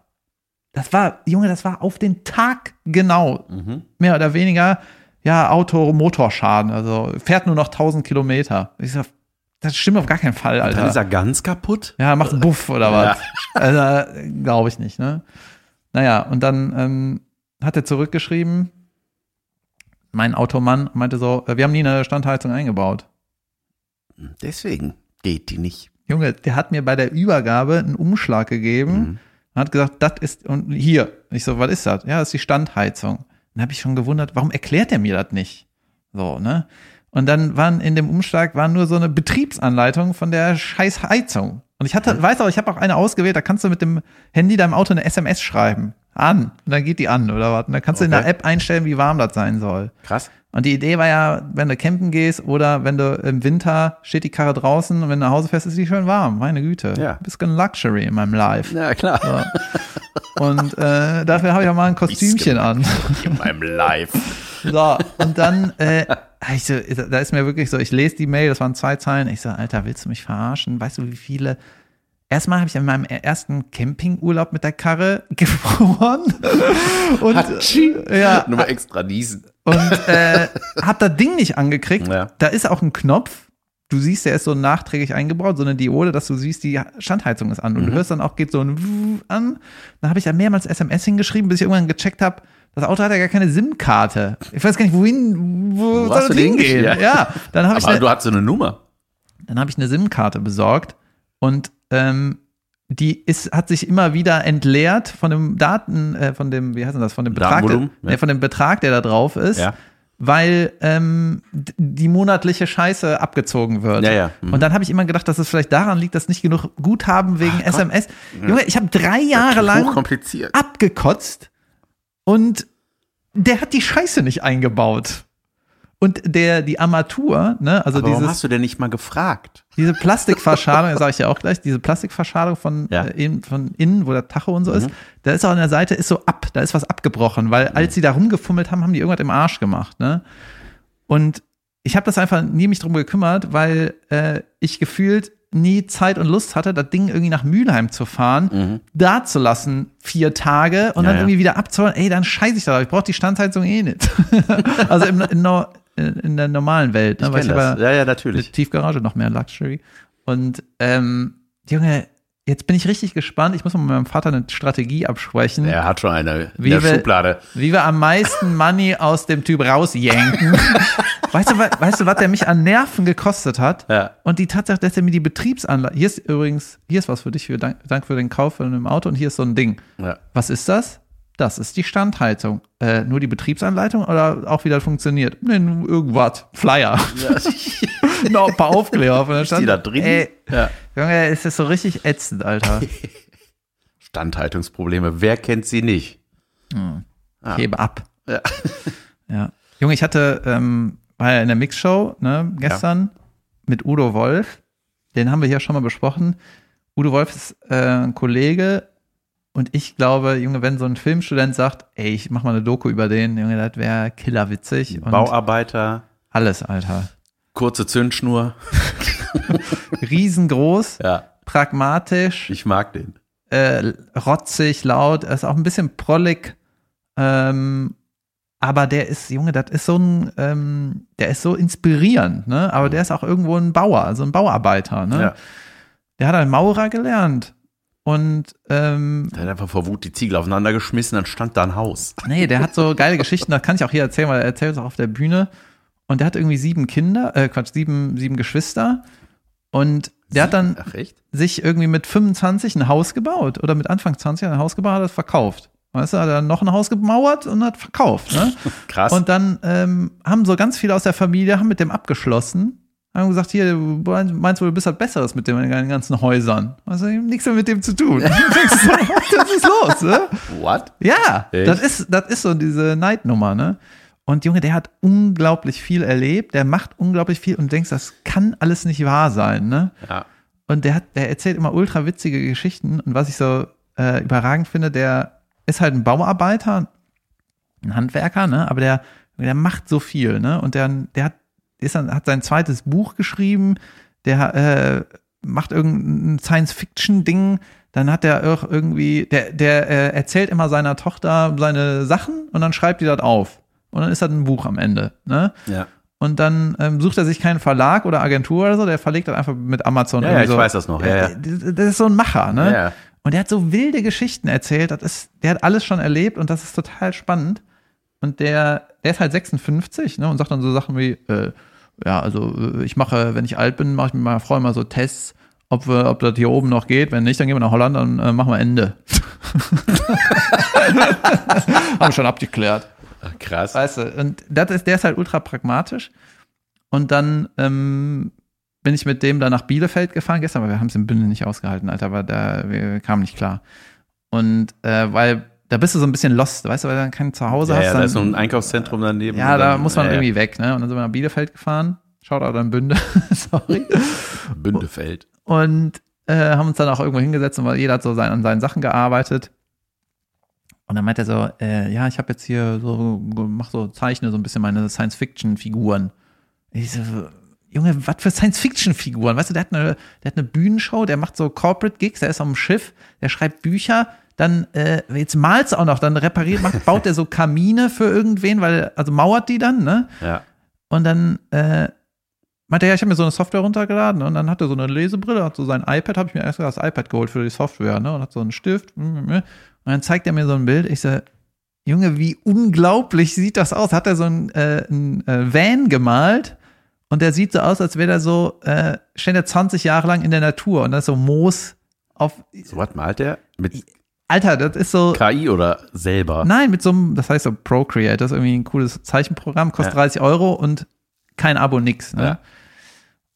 Das war, Junge, das war auf den Tag genau. Mhm. Mehr oder weniger, ja, Auto, Motorschaden. Also fährt nur noch 1000 Kilometer. Ich sag, das stimmt auf gar keinen Fall, Dann ist Alter. er ganz kaputt. Ja, macht einen Buff oder was. Also, glaube ich nicht, ne? Naja, und dann ähm, hat er zurückgeschrieben, mein Automann meinte so, äh, wir haben nie eine Standheizung eingebaut. Deswegen geht die nicht. Junge, der hat mir bei der Übergabe einen Umschlag gegeben Mhm. und hat gesagt, das ist, und hier. Ich so, was ist das? Ja, das ist die Standheizung. Dann habe ich schon gewundert, warum erklärt er mir das nicht? So, ne? Und dann waren in dem Umschlag waren nur so eine Betriebsanleitung von der scheiß Heizung. Und ich hatte, weiß auch, ich habe auch eine ausgewählt, da kannst du mit dem Handy deinem Auto eine SMS schreiben. An. Und dann geht die an, oder was? Und dann kannst du in Okay. der App einstellen, wie warm das sein soll. Krass. Und die Idee war ja, wenn du campen gehst oder wenn du im Winter steht die Karre draußen und wenn du nach Hause fährst, ist die schön warm. Meine Güte. Ja. Bisschen Luxury in meinem Life. Ja, klar. So. Und äh, dafür habe ich auch mal ein Kostümchen an. In meinem Live. So, und dann, äh, ich so, da ist mir wirklich so, ich lese die Mail, das waren zwei Zeilen. Ich so, Alter, willst du mich verarschen? Weißt du, wie viele. Erstmal habe ich in meinem ersten Campingurlaub mit der Karre [laughs] gefroren. Und, Hatschi. ja, Nur mal extra niesen. und äh, hab das Ding nicht angekriegt. Ja. Da ist auch ein Knopf. Du siehst, der ist so nachträglich eingebaut, so eine Diode, dass du siehst, die Standheizung ist an. Und du hörst dann auch, geht so ein an. Dann habe ich ja mehrmals SMS hingeschrieben, bis ich irgendwann gecheckt habe, das Auto hat ja gar keine SIM-Karte. Ich weiß gar nicht, wohin, wo, Wo soll das hingehen? hingeschickt? Ja, dann habe ich, Aber ne, du hast so eine Nummer. dann habe ich eine SIM-Karte besorgt und ähm, die ist, hat sich immer wieder entleert von dem Daten, äh, von dem, wie heißt denn das, von dem Betrag, der, ja. nee, von dem Betrag, der da drauf ist, Ja. weil ähm, die monatliche Scheiße abgezogen wird. Ja, ja. Mhm. Und dann habe ich immer gedacht, dass es vielleicht daran liegt, dass nicht genug Guthaben wegen Ach. SMS. Junge, ich habe drei Jahre lang abgekotzt und der hat die Scheiße nicht eingebaut. Und der, die Armatur, ne, also Aber warum dieses, hast du denn nicht mal gefragt? diese Plastikverschalung, sage ich ja auch gleich, diese Plastikverschalung von, Ja. äh, von innen, wo der Tacho und so ist, da ist auch an der Seite ist so ab, da ist was abgebrochen, weil als sie da rumgefummelt haben, haben die irgendwas im Arsch gemacht, ne? Und ich habe das einfach nie mich drum gekümmert, weil äh, ich gefühlt nie Zeit und Lust hatte, das Ding irgendwie nach Mülheim zu fahren, da zu lassen, vier Tage und Ja, dann ja. irgendwie wieder abzuholen. Ey, dann scheiße ich da, drauf. ich brauche die Standheizung eh nicht. [laughs] also im, in, Nor- in der normalen Welt. Ne? Ich hab das. Ja, ja, natürlich. Tiefgarage noch mehr Luxury. Und ähm, Junge, jetzt bin ich richtig gespannt. Ich muss mal mit meinem Vater eine Strategie absprechen, Er hat schon eine in Wie der wir- Schublade. wie wir am meisten Money aus dem Typ rausjenken. [laughs] weißt du, weißt du, was der mich an Nerven gekostet hat? Ja. Und die Tatsache, dass er mir die Betriebsanlage, hier ist übrigens, hier ist was für dich, für Dank, Dank für den Kauf von einem Auto und hier ist so ein Ding. Ja. Was ist das? Das ist die Standheizung. Äh, nur die Betriebsanleitung oder auch wie das funktioniert? Nee, irgendwas. Flyer. [laughs] noch ein paar Aufkleber von der Stand. die da drin? Ey, Ja. Junge, es ist so richtig ätzend, Alter. [laughs] Standhaltungsprobleme, wer kennt sie nicht? Ich hebe ab. Ja. [laughs] Ja. Junge, ich hatte, ähm, war ja in der Mixshow, ne, gestern mit Udo Wolf. Den haben wir hier schon mal besprochen. Udo Wolf ist äh, ein Kollege und ich glaube, Junge, wenn so ein Filmstudent sagt, ey, ich mach mal eine Doku über den, Junge, das wäre killerwitzig und Bauarbeiter, alles, Alter. kurze Zündschnur. [laughs] Riesengroß, Ja, pragmatisch, ich mag den. äh, rotzig, laut, er ist auch ein bisschen prollig, ähm, aber der ist, Junge, das ist so ein, ähm, der ist so inspirierend, ne? Aber der ist auch irgendwo ein Bauer, also ein Bauarbeiter, ne? Ja. Der hat einen Maurer gelernt. Und ähm, Der hat einfach vor Wut die Ziegel aufeinander geschmissen, dann stand da ein Haus. [laughs] nee, der hat so geile Geschichten, das kann ich auch hier erzählen, weil er erzählt es auch auf der Bühne. Und der hat irgendwie sieben Kinder, äh, Quatsch, sieben, sieben Geschwister. Und der hat dann Ach, sich irgendwie mit 25 ein Haus gebaut oder mit Anfang 20 ein Haus gebaut, hat das verkauft. Weißt du, hat er noch ein Haus gemauert und hat verkauft. Ne? [laughs] Krass. Und dann ähm, haben so ganz viele aus der Familie haben mit dem abgeschlossen. Haben gesagt, hier, du meinst du, du bist halt Besseres mit den ganzen Häusern. Also ich [laughs] nichts mehr mit dem zu tun. Was ist los, ne? What? Ja, Echt? das ist, das ist so diese Neidnummer, ne? Und Junge, der hat unglaublich viel erlebt, der macht unglaublich viel und du denkst, das kann alles nicht wahr sein, ne? Ja. Und der hat, der erzählt immer ultra witzige Geschichten. Und was ich so äh, überragend finde, der ist halt ein Bauarbeiter, ein Handwerker, ne? Aber der, der macht so viel, ne? Und der, der hat, ist dann, hat sein zweites Buch geschrieben, der äh, macht irgendein Science-Fiction-Ding, dann hat er auch irgendwie, der, der äh, erzählt immer seiner Tochter seine Sachen und dann schreibt die das auf. Und dann ist das ein Buch am Ende, ne? Ja. Und dann ähm, sucht er sich keinen Verlag oder Agentur oder so, der verlegt das einfach mit Amazon. Ja, ja, ich so. weiß das noch, ja, ja. Das ist so ein Macher, ne? Ja. Und der hat so wilde Geschichten erzählt, das ist, der hat alles schon erlebt und das ist total spannend. Und der, der ist halt 56, ne, und sagt dann so Sachen wie, äh, ja, also äh, ich mache, wenn ich alt bin, mache ich mit meiner Frau immer so Tests, ob wir, ob das hier oben noch geht. Wenn nicht, dann gehen wir nach Holland, dann äh, machen wir Ende. [laughs] Haben wir schon abgeklärt. Ach, Krass. Weißt du, und das ist, der ist halt ultra pragmatisch. Und dann ähm, bin ich mit dem da nach Bielefeld gefahren gestern, aber wir haben es in Bünde nicht ausgehalten, Alter, aber da wir kamen nicht klar. Und äh, weil da bist du so ein bisschen lost, weißt du, weil du dann kein Zuhause Ja, hast. ja, dann, da ist so ein Einkaufszentrum daneben. ja, da dann- muss man ja, ja. irgendwie weg, ne? Und dann sind wir nach Bielefeld gefahren. Schaut auch dann Bünde, [laughs] sorry. Bündefeld. Und äh, haben uns dann auch irgendwo hingesetzt und jeder hat so sein, an seinen Sachen gearbeitet. Und dann meint er so, äh, ja, ich habe jetzt hier so, mach so, zeichne so ein bisschen meine Science-Fiction-Figuren. Ich so, Junge, was für Science-Fiction-Figuren? Weißt du, der hat, eine, der hat eine Bühnenshow, der macht so Corporate-Gigs, der ist auf dem Schiff, der schreibt Bücher, dann, äh, jetzt malt's auch noch, dann repariert, macht, baut er so Kamine für irgendwen, weil, also mauert die dann, ne? Ja. Und dann äh, meinte er, ja, ich habe mir so eine Software runtergeladen und dann hat er so eine Lesebrille, hat so sein iPad, habe ich mir erst das iPad geholt für die Software, ne? Und hat so einen Stift. Und dann zeigt er mir so ein Bild. Ich so, Junge, wie unglaublich sieht das aus? Hat er so ein, äh, äh, Van gemalt und der sieht so aus, als wäre der so, äh, steht er 20 Jahre lang in der Natur und da ist so Moos auf. So was malt der? Mit Alter, das ist so. KI oder selber? Nein, mit so einem, das heißt so Procreate, das ist irgendwie ein cooles Zeichenprogramm, kostet Ja. 30 Euro und kein Abo, nix. Ne? Ja.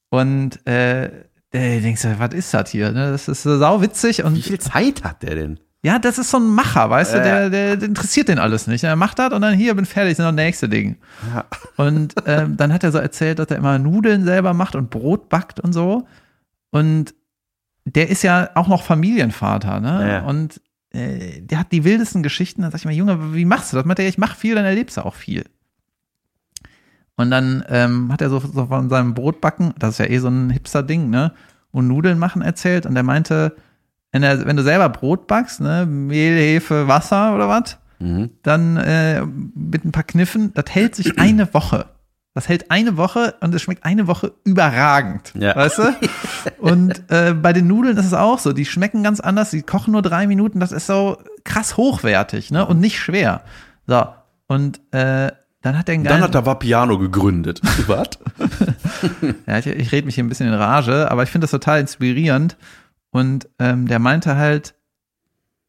Und äh, der denkst du, was ist das hier? Ne? Das ist so sauwitzig Wie und viel Zeit hat der denn? ja, das ist so ein Macher, weißt du, Ja. der, der, der interessiert den alles nicht. Er macht das und dann hier, bin fertig, ist noch das nächste Ding. Ja. Und ähm, dann hat er so erzählt, dass er immer Nudeln selber macht und Brot backt und so. Und der ist ja auch noch Familienvater, ne? Ja. Und äh, der hat die wildesten Geschichten. Dann sag ich mal, Junge, wie machst du das? Meint er, ja, ich mach viel, dann erlebst du auch viel. Und dann ähm, hat er so, so von seinem Brotbacken, das ist ja eh so ein Hipster-Ding, ne? Und Nudeln machen erzählt. Und er meinte, wenn, er, wenn du selber Brot backst, ne, Mehl, Hefe, Wasser oder was, Mhm. dann äh, mit ein paar Kniffen, das hält sich eine Woche. Das hält eine Woche und es schmeckt eine Woche überragend. Ja. Weißt du? [laughs] Und äh, bei den Nudeln ist es auch so. Die schmecken ganz anders. Die kochen nur drei Minuten. Das ist so krass hochwertig ne? und nicht schwer. So. Und äh, dann hat er einen Dann hat er Vapiano gegründet. [laughs] Was? ja, ich, ich rede mich hier ein bisschen in Rage, aber ich finde das total inspirierend. Und ähm, der meinte halt,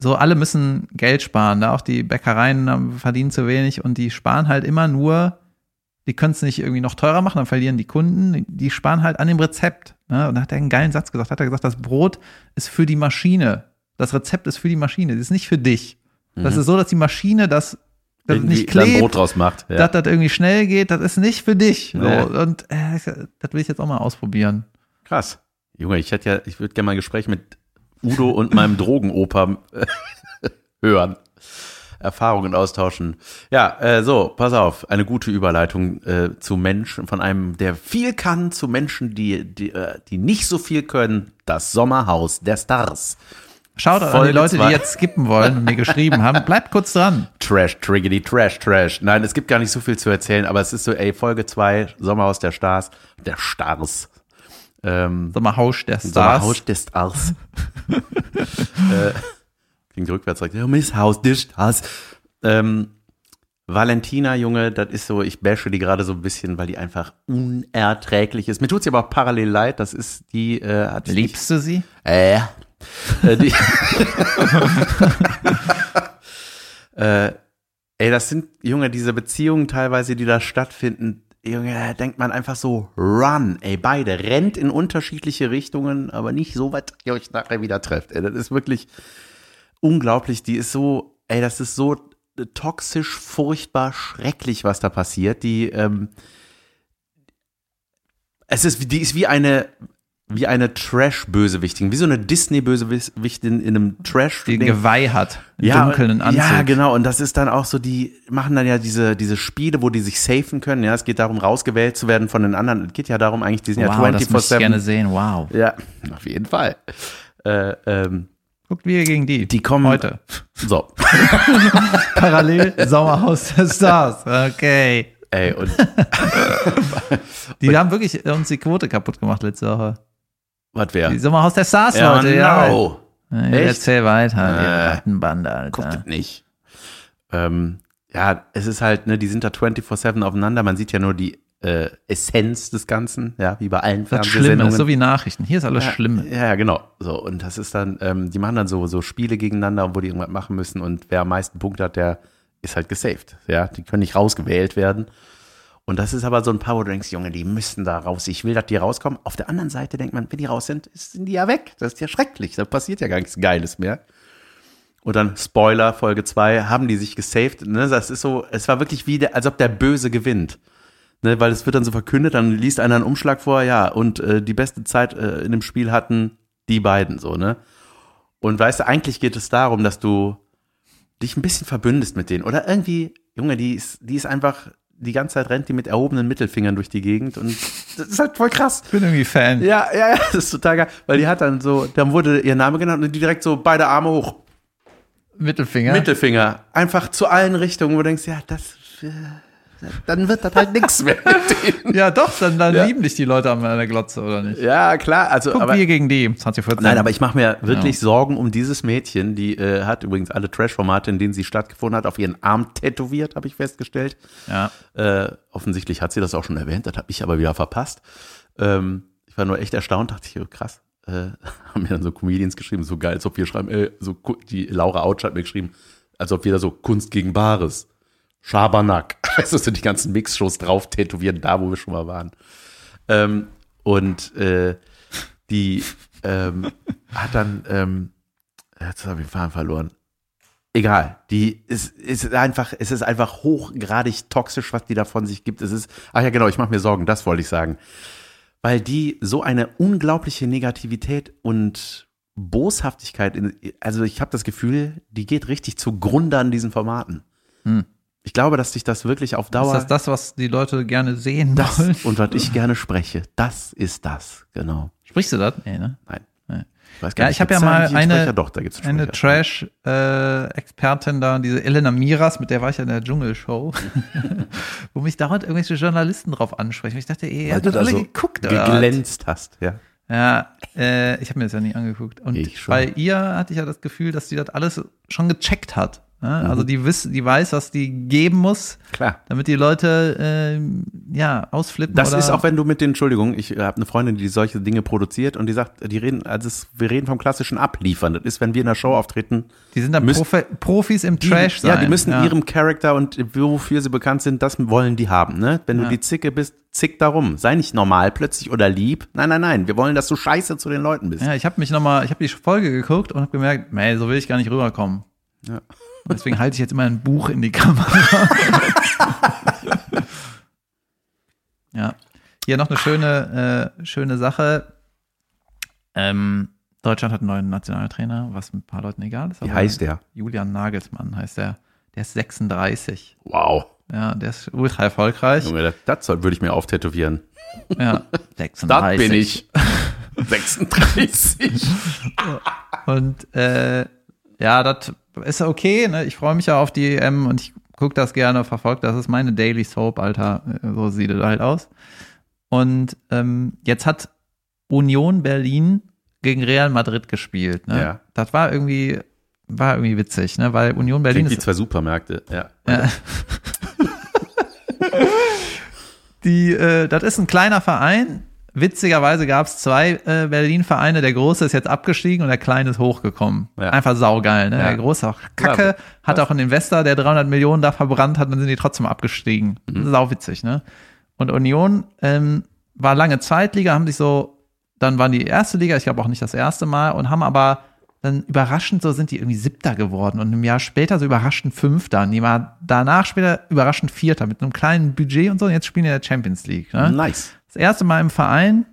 so alle müssen Geld sparen, da auch die Bäckereien ähm, verdienen zu wenig und die sparen halt immer nur, die können es nicht irgendwie noch teurer machen, dann verlieren die Kunden, die sparen halt an dem Rezept. Ne? Und da hat er einen geilen Satz gesagt, hat er gesagt, das Brot ist für die Maschine, das Rezept ist für die Maschine, das ist nicht für dich. Das ist so, dass die Maschine das, das Irgendwie nicht klebt, Brot draus macht. Ja. dass das irgendwie schnell geht, das ist nicht für dich. So. Nee. Und äh, das will ich jetzt auch mal ausprobieren. Krass. Junge, ich hätte ja, ich würde gerne mal ein Gespräch mit Udo und meinem Drogenoper äh, [laughs] hören. Erfahrungen austauschen. Ja, äh, so, pass auf, eine gute Überleitung äh, zu Menschen, von einem, der viel kann, zu Menschen, die, die, äh, die nicht so viel können. Das Sommerhaus der Stars. Schaut an die Leute, zwei. die jetzt skippen wollen und mir geschrieben haben. Bleibt kurz dran. Trash, Triggedy, Trash, Trash. Nein, es gibt gar nicht so viel zu erzählen, aber es ist so, ey, Folge 2, Sommerhaus der Stars, der Stars. Ähm, Sommerhaus der Stars. Sommerhaus des Stars. [laughs] äh, klingt rückwärts direkt. Ja, Miss Haus des Stars. Ähm, Valentina, Junge, das ist so, ich bashe die gerade so ein bisschen, weil die einfach unerträglich ist. Mir tut sie aber auch parallel leid, das ist die, äh, hat Liebst du sie? äh, äh, die, [laughs] äh, ey, das sind, Junge, diese Beziehungen teilweise, die da stattfinden, Junge, da denkt man einfach so, run, ey, beide, rennt in unterschiedliche Richtungen, aber nicht so weit, ihr euch nachher wieder trefft. Ey, das ist wirklich unglaublich, die ist so, ey, das ist so toxisch, furchtbar, schrecklich, was da passiert. Die, ähm, es ist, wie- die ist wie eine, wie eine Trash-Bösewichtin, wie so eine Disney-Bösewichtin in einem trash Die ein Geweih hat. Ja, dunklen Anzug. Ja, genau. Und das ist dann auch so, die machen dann ja diese, diese Spiele, wo die sich safen können. Ja, es geht darum, rausgewählt zu werden von den anderen. Es geht ja darum, eigentlich, die sind Wow, ja das möchte ich gerne 24-7. sehen. Wow. Ja, auf jeden Fall. Äh, ähm, Guckt wir gegen die. die kommen Heute. [laughs] So, Parallel Sommerhaus der Stars. Okay. ey, und [laughs] Die haben wirklich uns die Quote kaputt gemacht letzte Woche. was wäre? Die Sommerhaus der Stars, Ja, Leute. Ja. no. Ja, Echt? Erzähl weiter. Äh, Ihr Rattenbande, Guckt Alter. das nicht. Ähm, ja, es ist halt, ne, die sind da 24-7 aufeinander. Man sieht ja nur die äh, Essenz des Ganzen, ja, wie bei allen Das Schlimme so wie Nachrichten. Hier ist alles ja, schlimm. Ja, genau. So, und das ist dann, ähm, die machen dann so, so Spiele gegeneinander, wo die irgendwas machen müssen und wer am meisten Punkte hat, der ist halt gesaved. Ja, die können nicht rausgewählt werden. Und das ist aber so ein du denkst, Junge, die müssen da raus. Ich will, dass die rauskommen. Auf der anderen Seite denkt man, wenn die raus sind, sind die ja weg. Das ist ja schrecklich. Da passiert ja gar nichts Geiles mehr. Und dann Spoiler, Folge 2, haben die sich gesaved. Ne? Das ist so, es war wirklich wie, der, als ob der Böse gewinnt. Ne? Weil es wird dann so verkündet, dann liest einer einen Umschlag vor, ja, und äh, die beste Zeit äh, in dem Spiel hatten die beiden so, ne? Und weißt du, eigentlich geht es darum, dass du dich ein bisschen verbündest mit denen. Oder irgendwie, Junge, die ist, die ist einfach, die ganze Zeit rennt die mit erhobenen Mittelfingern durch die Gegend und das ist halt voll krass. Ich bin irgendwie Fan. Ja, ja, ja, das ist total geil. Weil die hat dann so, dann wurde ihr Name genannt und die direkt so beide Arme hoch. Mittelfinger. Mittelfinger. Einfach zu allen Richtungen, wo du denkst, ja, das, äh, dann wird das halt nichts mehr mit denen. ja, doch, dann, dann Ja. lieben dich die Leute an der Glotze, oder nicht? Ja, klar, also, Guck, aber, wir gegen die. 2014. nein, aber ich mache mir wirklich Sorgen um dieses Mädchen, die äh, hat übrigens alle Trash-Formate, in denen sie stattgefunden hat, auf ihren Arm tätowiert, habe ich festgestellt. Ja. Äh, offensichtlich hat sie das auch schon erwähnt, das habe ich aber wieder verpasst. Ähm, ich war nur echt erstaunt, dachte ich, oh, krass. Äh, [laughs] haben mir dann so Comedians geschrieben, so geil, als ob wir schreiben, äh, so die Laura Autsch hat mir geschrieben, als ob wir da so Kunst gegen Bares, Schabernack, [laughs] also so die ganzen Mix-Shows drauf tätowieren, da wo wir schon mal waren. Ähm, und äh, die ähm, hat dann, ähm, jetzt habe ich den Faden verloren. Egal, die ist, ist einfach, es ist einfach hochgradig toxisch, was die da von sich gibt. Es ist, ach ja, genau, ich mache mir Sorgen, das wollte ich sagen. Weil die so eine unglaubliche Negativität und Boshaftigkeit, in, also ich habe das Gefühl, die geht richtig zugrunde an diesen Formaten. Hm. Ich glaube, dass sich das wirklich auf Ist Dauer. das das, was die Leute gerne sehen das wollen? [laughs] und was ich gerne spreche, das ist das, genau. Sprichst du das? Nee, ne? Nein. Nee. Ich weiß Ja, ich hab gibt's ja mal eine- Sprecher? Doch, da gibt's einen Eine. Trash-Expertin da, diese Elena Miras, mit der war ich ja in der Dschungelshow, [laughs] wo mich dauernd irgendwelche Journalisten drauf ansprechen. Ich dachte, ey, ihr habt alle so geguckt, oder? was? geglänzt hast, ja. Ja, äh, ich habe mir das ja nie angeguckt. Und Ich bei ihr hatte ich ja das Gefühl, dass sie das alles schon gecheckt hat. Ne? Also die wiss, die weiß, was die geben muss, Klar. damit die Leute ähm, ja ausflippen. Das ist auch, wenn du mit den, Entschuldigung, ich habe eine Freundin, die solche Dinge produziert und die sagt, die reden, also es, wir reden vom klassischen Abliefern. Das ist, wenn wir in der Show auftreten, die sind dann müssen- Profi Profis im die, Trash sein. ja, die müssen ihrem Charakter und wofür sie bekannt sind, das wollen die haben. Ne? Wenn Ja. du die Zicke bist, zick darum. Sei nicht normal plötzlich oder lieb. Nein, nein, nein. Wir wollen, dass du scheiße zu den Leuten bist. Ja, ich habe mich noch mal, ich habe die Folge geguckt und habe gemerkt, nee, so will ich gar nicht rüberkommen. Ja. Und Deswegen halte ich jetzt immer ein Buch in die Kamera. [laughs] ja. Hier noch eine schöne, äh, schöne Sache. Ähm, Deutschland hat einen neuen Nationaltrainer, was ein paar Leuten egal ist. Wie heißt der? Julian Nagelsmann heißt der. Der ist 36. Wow. Ja, der ist ultra erfolgreich. Junge, das, würde ich mir auftätowieren. Ja, [laughs] 36. Das bin ich. [laughs] 36. Und äh, ja, das ist okay. Ne? Ich freue mich ja auf die EM und ich gucke das gerne, verfolge das. Ist meine Daily Soap, Alter. So sieht es halt aus. Und ähm, jetzt hat Union Berlin gegen Real Madrid gespielt. Ne? Ja. Das war irgendwie, war irgendwie witzig, ne? weil Union Berlin Klingt ist zwei Supermärkte. Ja. ja. [laughs] Die, äh, das ist ein kleiner Verein. Witzigerweise gab es zwei äh, Berlin-Vereine. Der große ist jetzt abgestiegen und der kleine ist hochgekommen. Ja. Einfach saugeil. Ne? Ja. Der große auch kacke, Klar. hat auch einen Investor, der 300 Millionen da verbrannt hat, dann sind die trotzdem abgestiegen. Mhm. Sauwitzig, ne? Und Union ähm, war lange Zweitliga, haben sich so, dann waren die erste Liga, ich glaube auch nicht das erste Mal, und haben aber dann überraschend so sind die irgendwie Siebter geworden und ein Jahr später so überraschend Fünfter. Und die war danach später überraschend Vierter mit einem kleinen Budget und so. Und jetzt spielen die in der Champions League. Ne? Nice. Das erste Mal im Verein,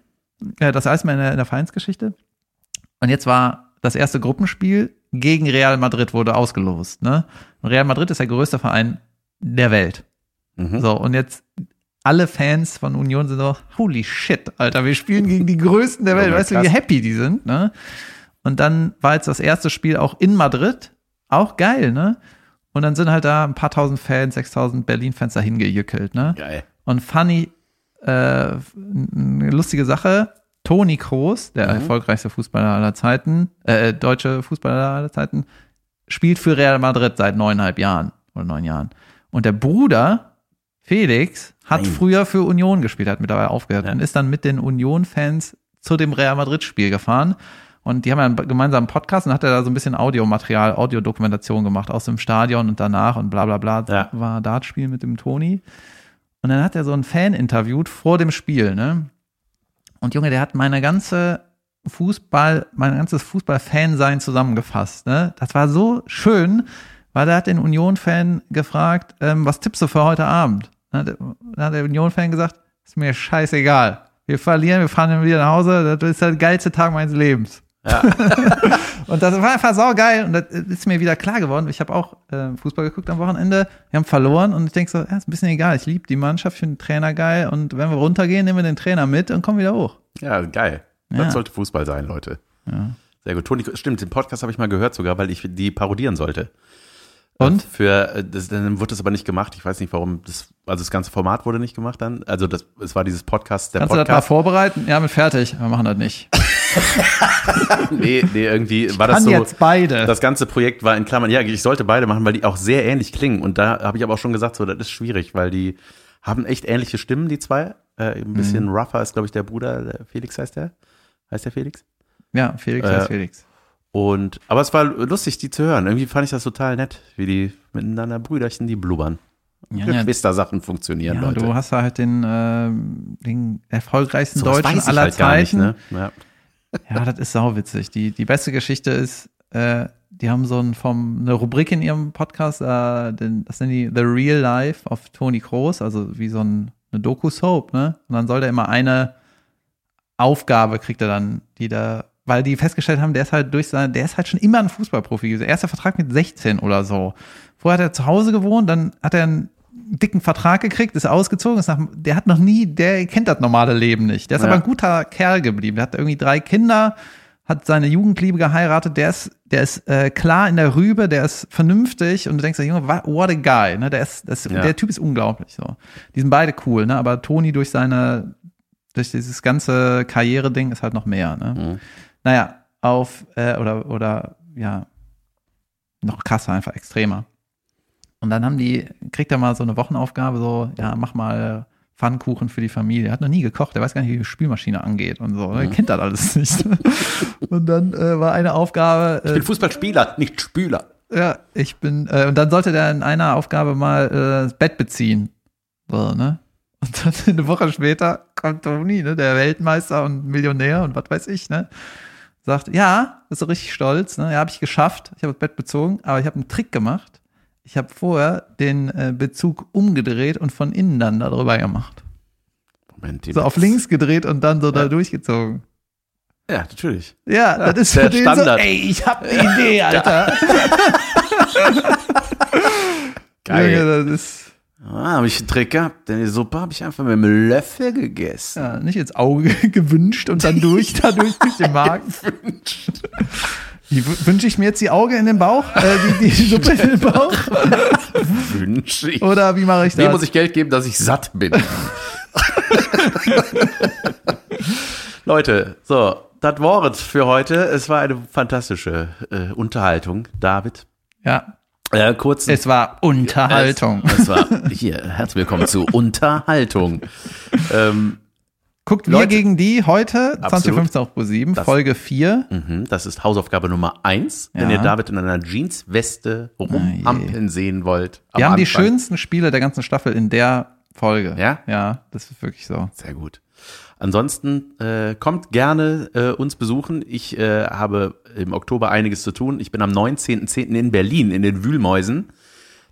äh, das erste Mal in der, in der Vereinsgeschichte. Und jetzt war das erste Gruppenspiel gegen Real Madrid wurde ausgelost. Ne? Und Real Madrid ist der größte Verein der Welt. Mhm. So, und jetzt alle Fans von Union sind so, holy shit, Alter, wir spielen gegen die Größten der [laughs] Welt. Ja, weißt du, wie happy die sind, ne? Und dann war jetzt das erste Spiel auch in Madrid. Auch geil, ne? Und dann sind halt da ein paar tausend Fans, 6000 Berlin-Fans dahin gejückelt, ne? Geil. Und funny, äh, eine lustige Sache, Toni Kroos, der Mhm. erfolgreichste Fußballer aller Zeiten, äh, deutsche Fußballer aller Zeiten, spielt für Real Madrid seit neuneinhalb Jahren oder neun Jahren. Und der Bruder, Felix, hat Nein. früher für Union gespielt, hat mittlerweile aufgehört Ja. und ist dann mit den Union-Fans zu dem Real Madrid-Spiel gefahren. Und die haben ja einen gemeinsamen Podcast und hat er da so ein bisschen Audiomaterial, Audiodokumentation gemacht aus dem Stadion und danach und bla bla bla. Ja. War Dartspiel mit dem Toni. Und dann hat er so einen Fan interviewt vor dem Spiel, ne? Und Junge, der hat meine ganze Fußball, mein ganzes Fußball-Fan-Sein zusammengefasst, ne? Das war so schön, weil er hat den Union-Fan gefragt, ähm, was tippst du für heute Abend? Dann hat der Union-Fan gesagt, ist mir scheißegal. Wir verlieren, wir fahren dann wieder nach Hause, das ist der geilste Tag meines Lebens. [laughs] und das war einfach saugeil und das ist mir wieder klar geworden. Ich habe auch äh, Fußball geguckt am Wochenende, wir haben verloren und ich denke so, ja, ist ein bisschen egal, ich liebe die Mannschaft, ich finde den Trainer geil und wenn wir runtergehen, nehmen wir den Trainer mit und kommen wieder hoch. Ja, geil. Ja. Das sollte Fußball sein, Leute. Ja. Sehr gut. Toni, stimmt, den Podcast habe ich mal gehört sogar, weil ich die parodieren sollte. Und? Für, äh, das, dann wurde das aber nicht gemacht. Ich weiß nicht, warum. Das, also das ganze Format wurde nicht gemacht dann. Also das, es war dieses Podcast, der Kannst du das mal Podcast. vorbereiten? Ja, mit fertig. Wir machen das nicht. [laughs] nee, nee, irgendwie war das so. jetzt beide. Das ganze Projekt war in Klammern. Ja, ich sollte beide machen, weil die auch sehr ähnlich klingen. Und da habe ich aber auch schon gesagt, so, das ist schwierig, weil die haben echt ähnliche Stimmen, die zwei. Äh, ein bisschen Mhm. rougher ist, glaube ich, der Bruder. Der Felix heißt der. Heißt der Felix? ja, Felix Äh, heißt Felix. Und, aber es war lustig, die zu hören. Irgendwie fand ich das total nett, wie die miteinander Brüderchen, die blubbern. Ja, ja, Geschwistersachen funktionieren, ja, Leute. du hast da halt den, ähm, den erfolgreichsten Sowas Deutschen ich aller halt gar nicht, Zeiten. ne? Ja. Ja, das ist sauwitzig. Die, die beste Geschichte ist, äh, die haben so ein, vom, eine Rubrik in ihrem Podcast, äh, den, das nennen die The Real Life of Tony Kroos, also wie so ein, eine Doku-Soap, ne? Und dann soll der immer eine Aufgabe kriegt er dann, die da, weil die festgestellt haben, der ist halt durch sein, der ist halt schon immer ein Fußballprofi gewesen. Erster Vertrag mit 16 oder so. Vorher hat er zu Hause gewohnt, dann hat er einen dicken Vertrag gekriegt, ist ausgezogen, ist nach, der hat noch nie, der kennt das normale Leben nicht. Der ist Ja. aber ein guter Kerl geblieben. Der hat irgendwie drei Kinder, hat seine Jugendliebe geheiratet, der ist, der ist äh, klar in der Rübe, der ist vernünftig und du denkst, Junge, what a guy, ne? Der ist, das, Ja. der Typ ist unglaublich so. Die sind beide cool, ne? Aber Toni durch seine, durch dieses ganze Karriere-Ding ist halt noch mehr, ne? Mhm. Naja, auf, äh, oder, oder, ja, noch krasser, einfach extremer. Und dann haben die, kriegt er mal so eine Wochenaufgabe, so, ja, mach mal Pfannkuchen für die Familie. Er hat noch nie gekocht, er weiß gar nicht, wie die Spülmaschine angeht und so. Er kennt das alles nicht. [laughs] und dann äh, war eine Aufgabe. Ich Äh, bin Fußballspieler, nicht Spüler. ja, ich bin, äh, und dann sollte der in einer Aufgabe mal äh, das Bett beziehen. So, ne? Und dann [laughs] eine Woche später kommt Toni, ne, der Weltmeister und Millionär und was weiß ich, ne? Sagt, ja, ist so richtig stolz, ne? Ja, habe ich geschafft. Ich habe das Bett bezogen, aber ich habe einen Trick gemacht. Ich habe vorher den äh, Bezug umgedreht und von innen dann darüber gemacht. Moment, So auf links gedreht und dann so da durchgezogen. Ja, natürlich. Ja, das ist der für den so, Standard. ey, ich hab eine [laughs] Idee, Alter. [laughs] Geil. Junge, das ist Ah, habe ich einen Trick gehabt, denn die Suppe habe ich einfach mit einem Löffel gegessen. ja, nicht ins Auge [laughs] gewünscht und dann durch, dadurch durch den Magen. Wünsche ich mir jetzt die Auge in den Bauch? Äh, die, [laughs] die Suppe in den Bauch? [laughs] Wünsche ich. Oder wie mache ich das? Wem muss ich Geld geben, dass ich satt bin? [laughs] Leute, so, das Wort für heute. Es war eine fantastische äh, Unterhaltung, David. ja, Äh, kurz. es war Unterhaltung. Es, es war hier. Herzlich willkommen zu Unterhaltung. Ähm, Guckt wir Leute- gegen die heute, Absolut. 2015 auf Pro 7, Das- Folge 4. mhm, das ist Hausaufgabe Nummer eins, wenn Ja. ihr David in einer Jeansweste rumhampeln sehen wollt. Wir haben die Anfang. schönsten Spiele der ganzen Staffel in der Folge. Ja? Ja, das ist wirklich so. Sehr gut. Ansonsten äh, kommt gerne äh, uns besuchen. Ich äh, habe im Oktober einiges zu tun. Ich bin am 19.10. in Berlin, in den Wühlmäusen.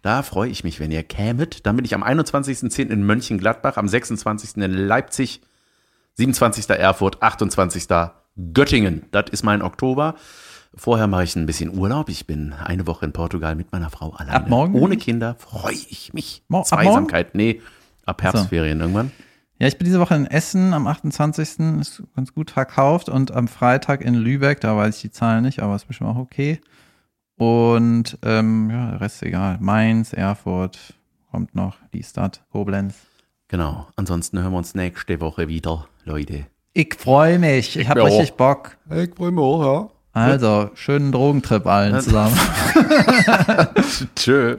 Da freue ich mich, wenn ihr kämet. Dann bin ich am 21.10. in Mönchengladbach, am 26. in Leipzig, 27. Erfurt, 28. Göttingen. Das ist mein Oktober. Vorher mache ich ein bisschen Urlaub. Ich bin eine Woche in Portugal mit meiner Frau alleine. Ab morgen? Ohne Kinder freue ich mich. Mo- Zweisamkeit. Nee, ab Herbstferien irgendwann. Ja, ich bin diese Woche in Essen am 28. ist ganz gut verkauft und am Freitag in Lübeck, da weiß ich die Zahlen nicht, aber ist bestimmt auch okay. Und ähm, ja, der Rest ist egal. Mainz, Erfurt kommt noch, die Stadt, Koblenz. Genau. Ansonsten hören wir uns nächste Woche wieder, Leute. Ich freue mich, ich habe mir richtig Bock. Ich freue mich auch, Also, schönen Drogentrip allen zusammen. ja. [laughs] Tschö.